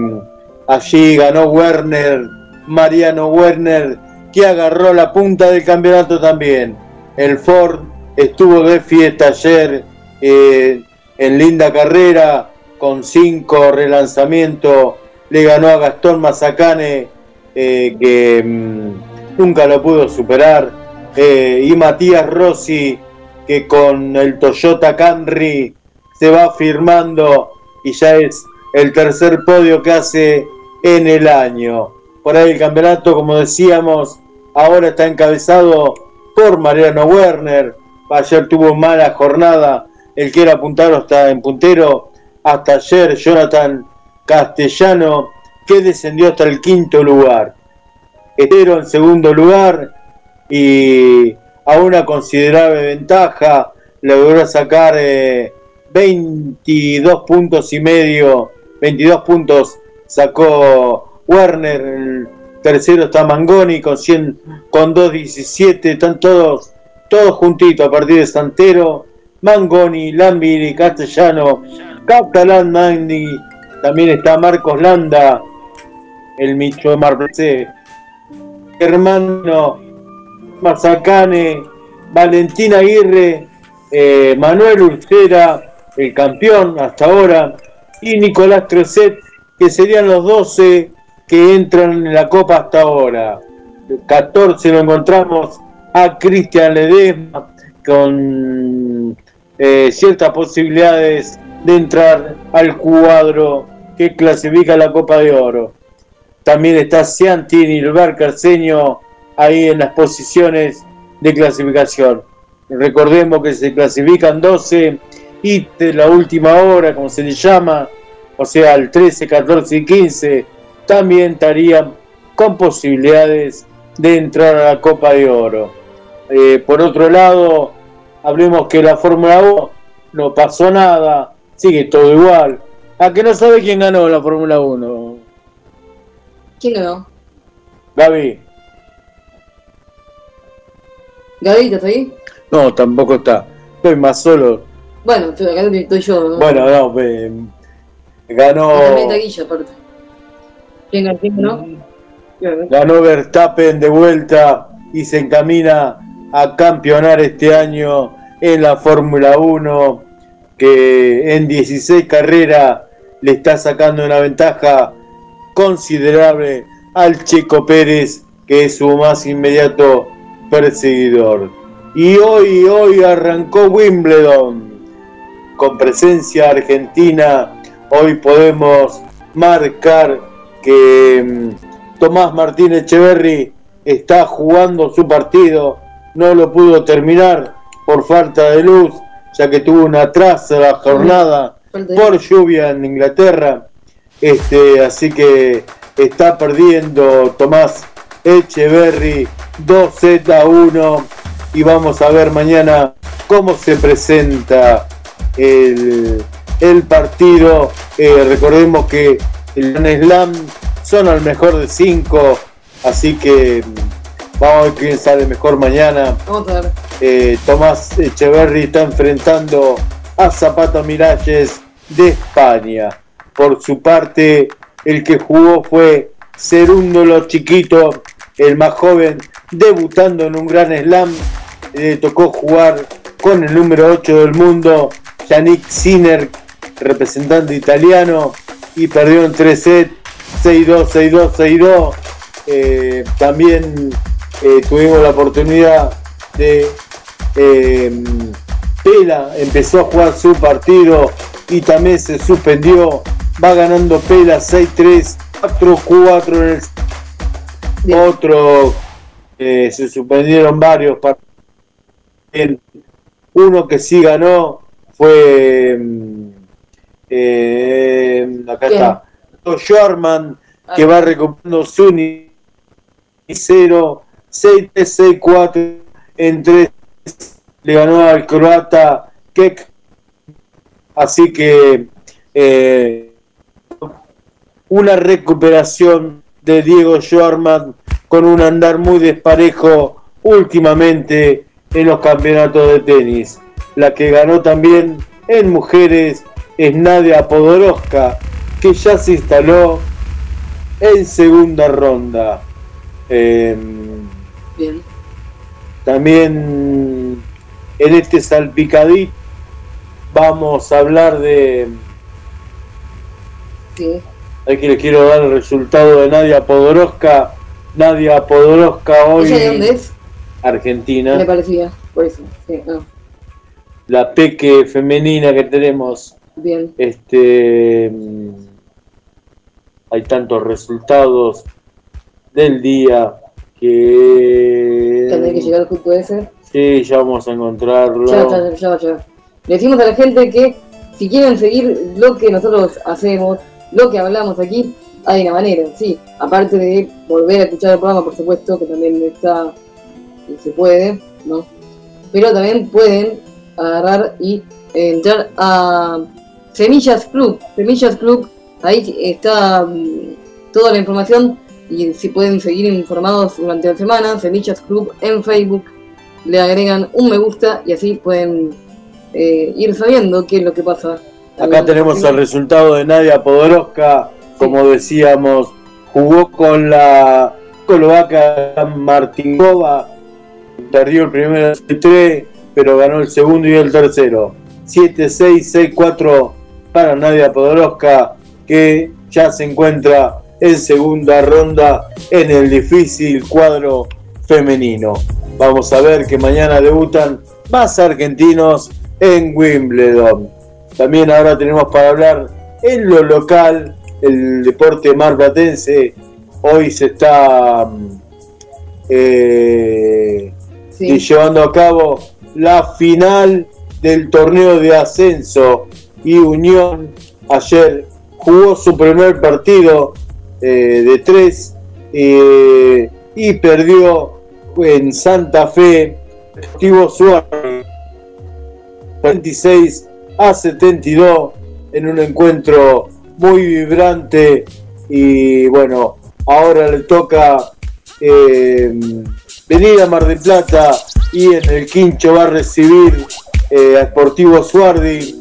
allí ganó Werner, Mariano Werner, que agarró la punta del campeonato también. El Ford estuvo de fiesta ayer eh, en linda carrera con cinco relanzamientos. Le ganó a Gastón Mazacane, eh, que mm, nunca lo pudo superar. y Matías Rossi, que con el Toyota Camry se va firmando y ya es el tercer podio que hace en el año. Por ahí el campeonato, como decíamos, ahora está encabezado por Mariano Werner. Ayer tuvo mala jornada, el que era puntero está en puntero. Hasta ayer Jonathan Castellano, que descendió hasta el quinto lugar. Estero en segundo lugar y a una considerable ventaja logró sacar eh, 22 puntos y medio, 22 puntos sacó Werner, el tercero está Mangoni con 100, con 2.17, están todos, todos juntitos a partir de Santero, Mangoni, Lambiri, Castellano, Catalán Magni, también está Marcos Landa, el Micho de Marplesé, Hermano Mazacane, Valentín Aguirre, eh, Manuel Urcera, el campeón hasta ahora, y Nicolás Treset, que serían los 12 que entran en la Copa hasta ahora. 14 lo encontramos a Cristian Ledesma con eh, ciertas posibilidades de entrar al cuadro que clasifica la Copa de Oro. También está Ciantini y Bar Carceño ahí en las posiciones de clasificación. Recordemos que se clasifican 12 y de la última hora, como se le llama, o sea, el 13, 14 y 15, también estarían con posibilidades de entrar a la Copa de Oro. Eh, por otro lado, hablemos que la Fórmula 1 no pasó nada, sigue todo igual. ¿A que no sabe quién ganó la Fórmula 1? ¿Quién ganó? Gaby. ¿Gaby, estás ahí? No, tampoco está. Estoy más solo. Bueno, estoy acá estoy yo. ¿no? Bueno, no, eh, ganó. También aparte. ¿Quién ganó? Claro. Ganó Verstappen de vuelta y se encamina a campeonar este año en la Fórmula 1, que en 16 carreras le está sacando una ventaja considerable al Checo Pérez, que es su más inmediato perseguidor. Y hoy, hoy arrancó Wimbledon con presencia argentina. Hoy podemos marcar que mm, Tomás Martínez Echeverry está jugando su partido. No lo pudo terminar por falta de luz, ya que tuvo una atraso la jornada por lluvia en Inglaterra. Este, así que está perdiendo Tomás Echeverry 2Z a 1 y vamos a ver mañana cómo se presenta el, el partido. Eh, recordemos que el Grand Slam son al mejor de 5, así que mm, vamos a ver quién sale mejor mañana. Eh, Tomás Echeverry está enfrentando a Zapata Miralles de España. Por su parte, el que jugó fue Cerúndolo Chiquito, el más joven, debutando en un gran slam. Le tocó jugar con el número 8 del mundo, Yannick Sinner, representante italiano, y perdió en 3 sets, 6-2, 6-2, 6-2. Eh, también eh, tuvimos la oportunidad de eh, Pela empezó a jugar su partido y también se suspendió. Va ganando Pela 6-3, 4-4 en el Bien. otro. eh, se suspendieron varios partidos. Uno que sí ganó fue. mm, eh, acá ¿Quién? está. Shorman, que Ah. va recuperando su ni- 0, 6-3-6-4 en 3 le ganó al croata Kek. Así que eh, una recuperación de Diego Schwarman con un andar muy desparejo últimamente en los campeonatos de tenis. La que ganó también en mujeres es Nadia Podoroska, que ya se instaló en segunda ronda. Em, Bien. también en este salpicadito vamos a hablar de. Sí. Aquí les quiero dar el resultado de Nadia Podoroska. Nadia Podoroska hoy. ¿Ella de dónde es? Argentina. Me parecía. Por eso. Sí. ah, La peque femenina que tenemos. bien. Este. mm, Hay tantos resultados del día que. Tendré que llegar justo ese. Sí, ya vamos a encontrarlo. Ya, ya, ya, ya. Le decimos a la gente que si quieren seguir lo que nosotros hacemos, lo que hablamos aquí, hay una manera, sí. Aparte de volver a escuchar el programa, por supuesto, que también está y se puede, ¿no? Pero también pueden agarrar y entrar a Semillas Club. Semillas Club, ahí está mm, toda la información y si pueden seguir informados durante la semana, Semillas Club en Facebook, le agregan un me gusta y así pueden eh, ir sabiendo qué es lo que pasa. Acá tenemos el resultado de Nadia Podoroska, como decíamos, jugó con la Colovaca Martinkova, perdió el primero 3, pero ganó el segundo y el tercero. 7-6, 6-4 para Nadia Podoroska, que ya se encuentra en segunda ronda en el difícil cuadro femenino. Vamos a ver que mañana debutan más argentinos en Wimbledon. También ahora tenemos para hablar en lo local, el deporte marplatense. Hoy se está mm, eh, Sí. llevando a cabo la final del torneo de ascenso y Unión ayer jugó su primer partido eh, de tres eh, y perdió en Santa Fe Deportivo Suárez 26 a 72 en un encuentro muy vibrante. Y bueno ahora le toca eh, venir a Mar del Plata y en el quincho va a recibir eh, a Sportivo Suardi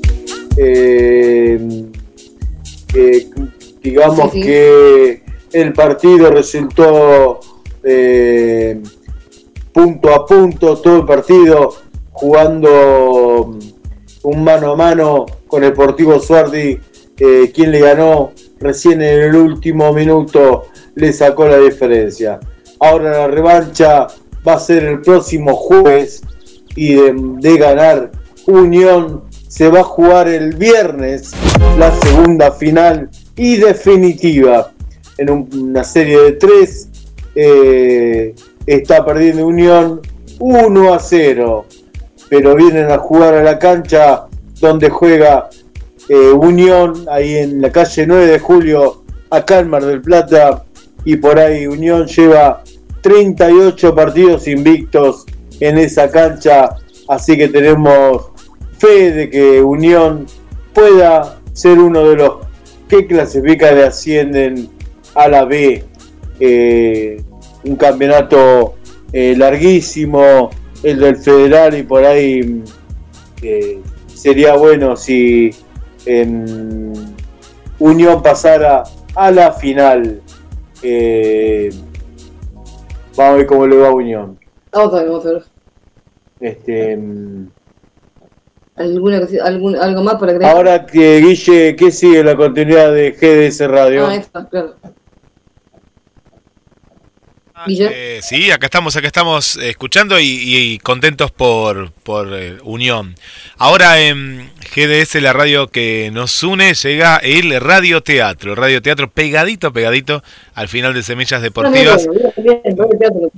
eh, eh, digamos Sí, sí. que el partido resultó punto a punto todo el partido jugando un mano a mano con el Deportivo Suardi quien le ganó recién en el último minuto le sacó la diferencia ahora la revancha va a ser el próximo jueves y de, ganar Unión se va a jugar el viernes la segunda final y definitiva en un- una serie de tres eh, está perdiendo Unión 1 a 0 pero vienen a jugar a la cancha donde juega eh, Unión ahí en la calle 9 de julio acá en Mar del Plata y por ahí Unión lleva 38 partidos invictos en esa cancha, así que tenemos fe de que Unión pueda ser uno de los que clasifican y ascienden a la B. Eh, un campeonato eh, larguísimo, el del federal y por ahí eh, sería bueno si Unión pasara a la final. Vamos a ver cómo le va a Unión. Vamos a ver, vamos a ver. Este, mm, ¿Alguna, algún, ¿Algo más para agregar? ahora que Guille, ¿qué sigue la continuidad de GDS Radio? Ah, está, claro. Eh, sí, acá estamos, acá estamos eh, escuchando y, y contentos por, por eh, Unión. Ahora en GDS, la radio que nos une, llega el radioteatro. Radioteatro pegadito, pegadito al final de Semillas Deportivas.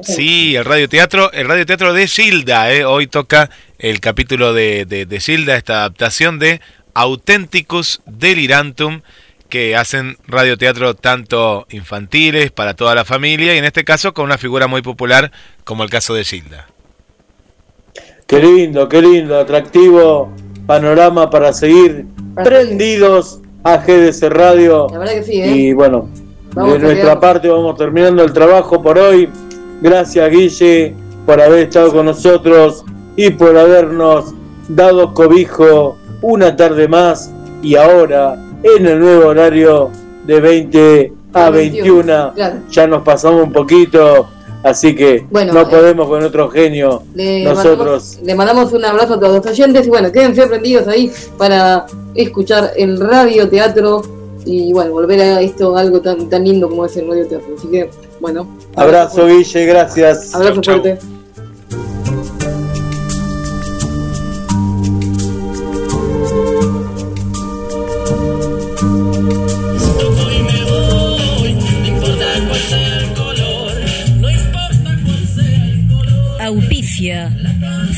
Sí, el radioteatro, el radioteatro de Gilda, eh. hoy toca el capítulo de, de, de Gilda, esta adaptación de Authenticus Delirantum, que hacen radioteatro tanto infantiles para toda la familia y en este caso con una figura muy popular como el caso de Gilda. Qué lindo, qué lindo, atractivo panorama para seguir prendidos a GDS Radio. La verdad que sí, ¿eh? Y bueno, Vamos de nuestra parte vamos terminando el trabajo por hoy. Gracias Guille por haber estado con nosotros y por habernos dado cobijo una tarde más y ahora en el nuevo horario de 20 a 21. Claro. Ya nos pasamos un poquito, así que Bueno, no eh, podemos con otro genio. Le Nosotros Mandamos, le mandamos un abrazo a todos los oyentes y bueno, quédense prendidos ahí para escuchar el radioteatro y bueno, volver a esto, algo tan, tan lindo como es el radioteatro. Así que, bueno. Abrazo Guille, gracias. Abrazo fuerte.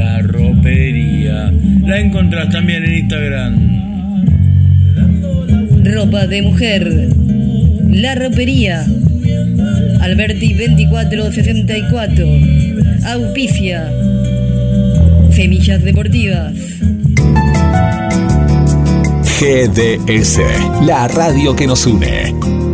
La ropería la encontrás también en Instagram. Ropa de mujer. La ropería. Alberti 2464. Auspicia. Semillas deportivas. GDS, la radio que nos une.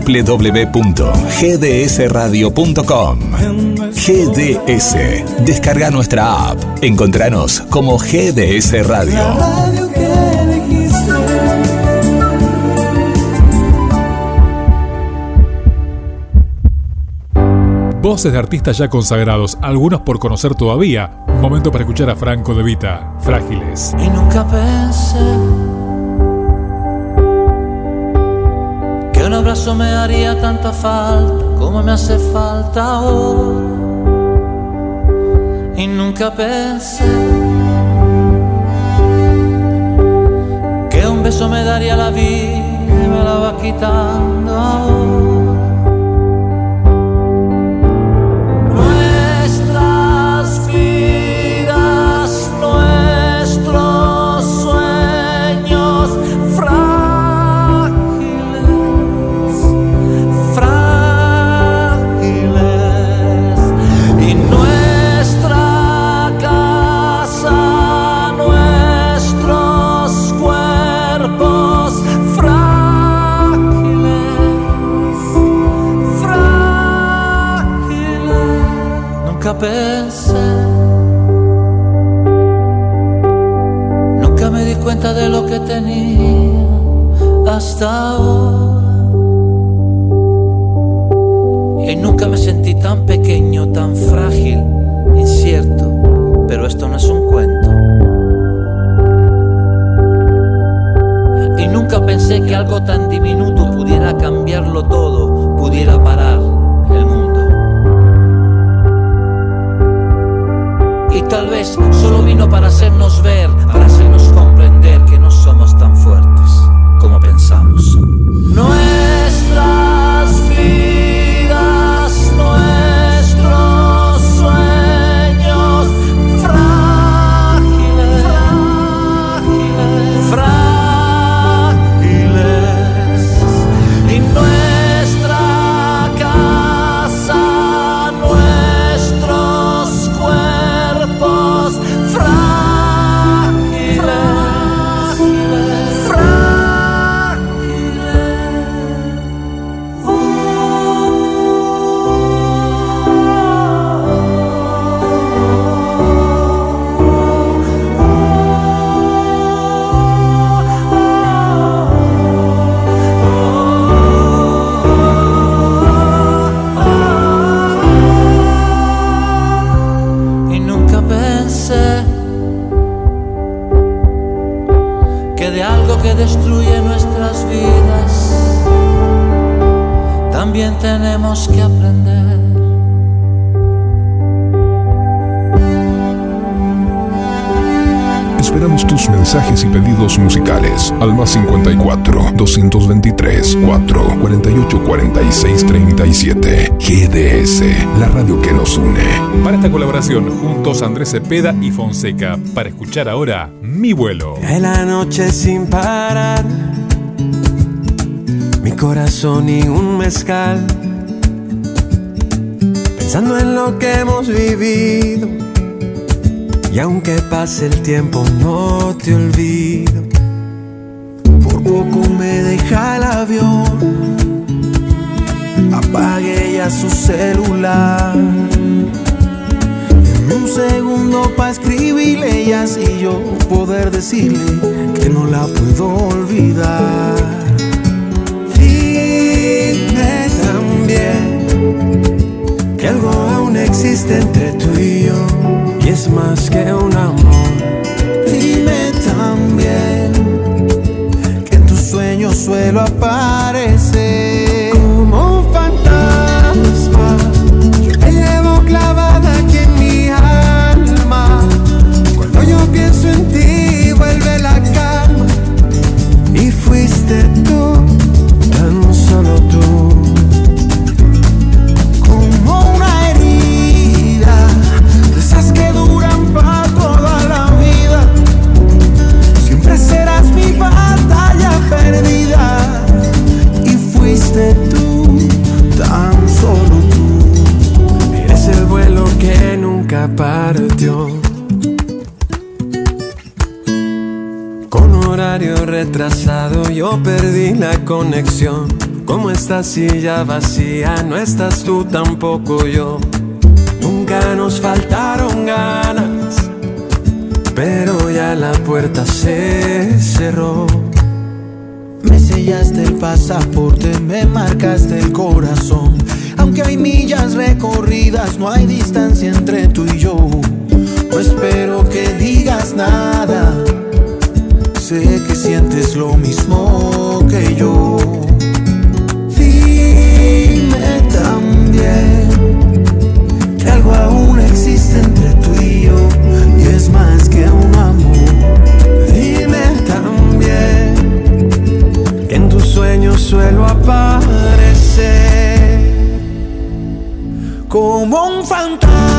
www.gdsradio.com GDS. Descarga nuestra app. Encontranos como GDS Radio. radio que elegiste. Voces de artistas ya consagrados, algunos por conocer todavía. Momento para escuchar a Franco De Vita, Frágiles. Y nunca pensé abrazo me haría tanta falta como me hace falta ahora. Y nunca pensé que un beso me daría la vida y me la va quitando ahora. También tenemos que aprender. Esperamos tus mensajes y pedidos musicales al más 54 223 4 48 46 37. GDS, la radio que nos une. Para esta colaboración, juntos Andrés Cepeda y Fonseca, para escuchar ahora Mi vuelo. En la noche sin parar, corazón y un mezcal, pensando en lo que hemos vivido. Y aunque pase el tiempo, no te olvido. Por poco me deja el avión, apague ya su celular. En un segundo para escribirle y así yo poder decirle que no la puedo olvidar. Que algo aún existe entre tú y yo y es más que un amor. Dime también que en tus sueños suelo aparecer retrasado yo perdí la conexión. Como esta silla vacía, no estás tú tampoco yo. Nunca nos faltaron ganas, pero ya la puerta se cerró. Me sellaste el pasaporte, me marcaste el corazón. Aunque hay millas recorridas, no hay distancia entre tú y yo. No espero que digas nada. Sé que sientes lo mismo que yo. Dime también que algo aún existe entre tú y yo y es más que un amor. Dime también que en tus sueños suelo aparecer como un fantasma.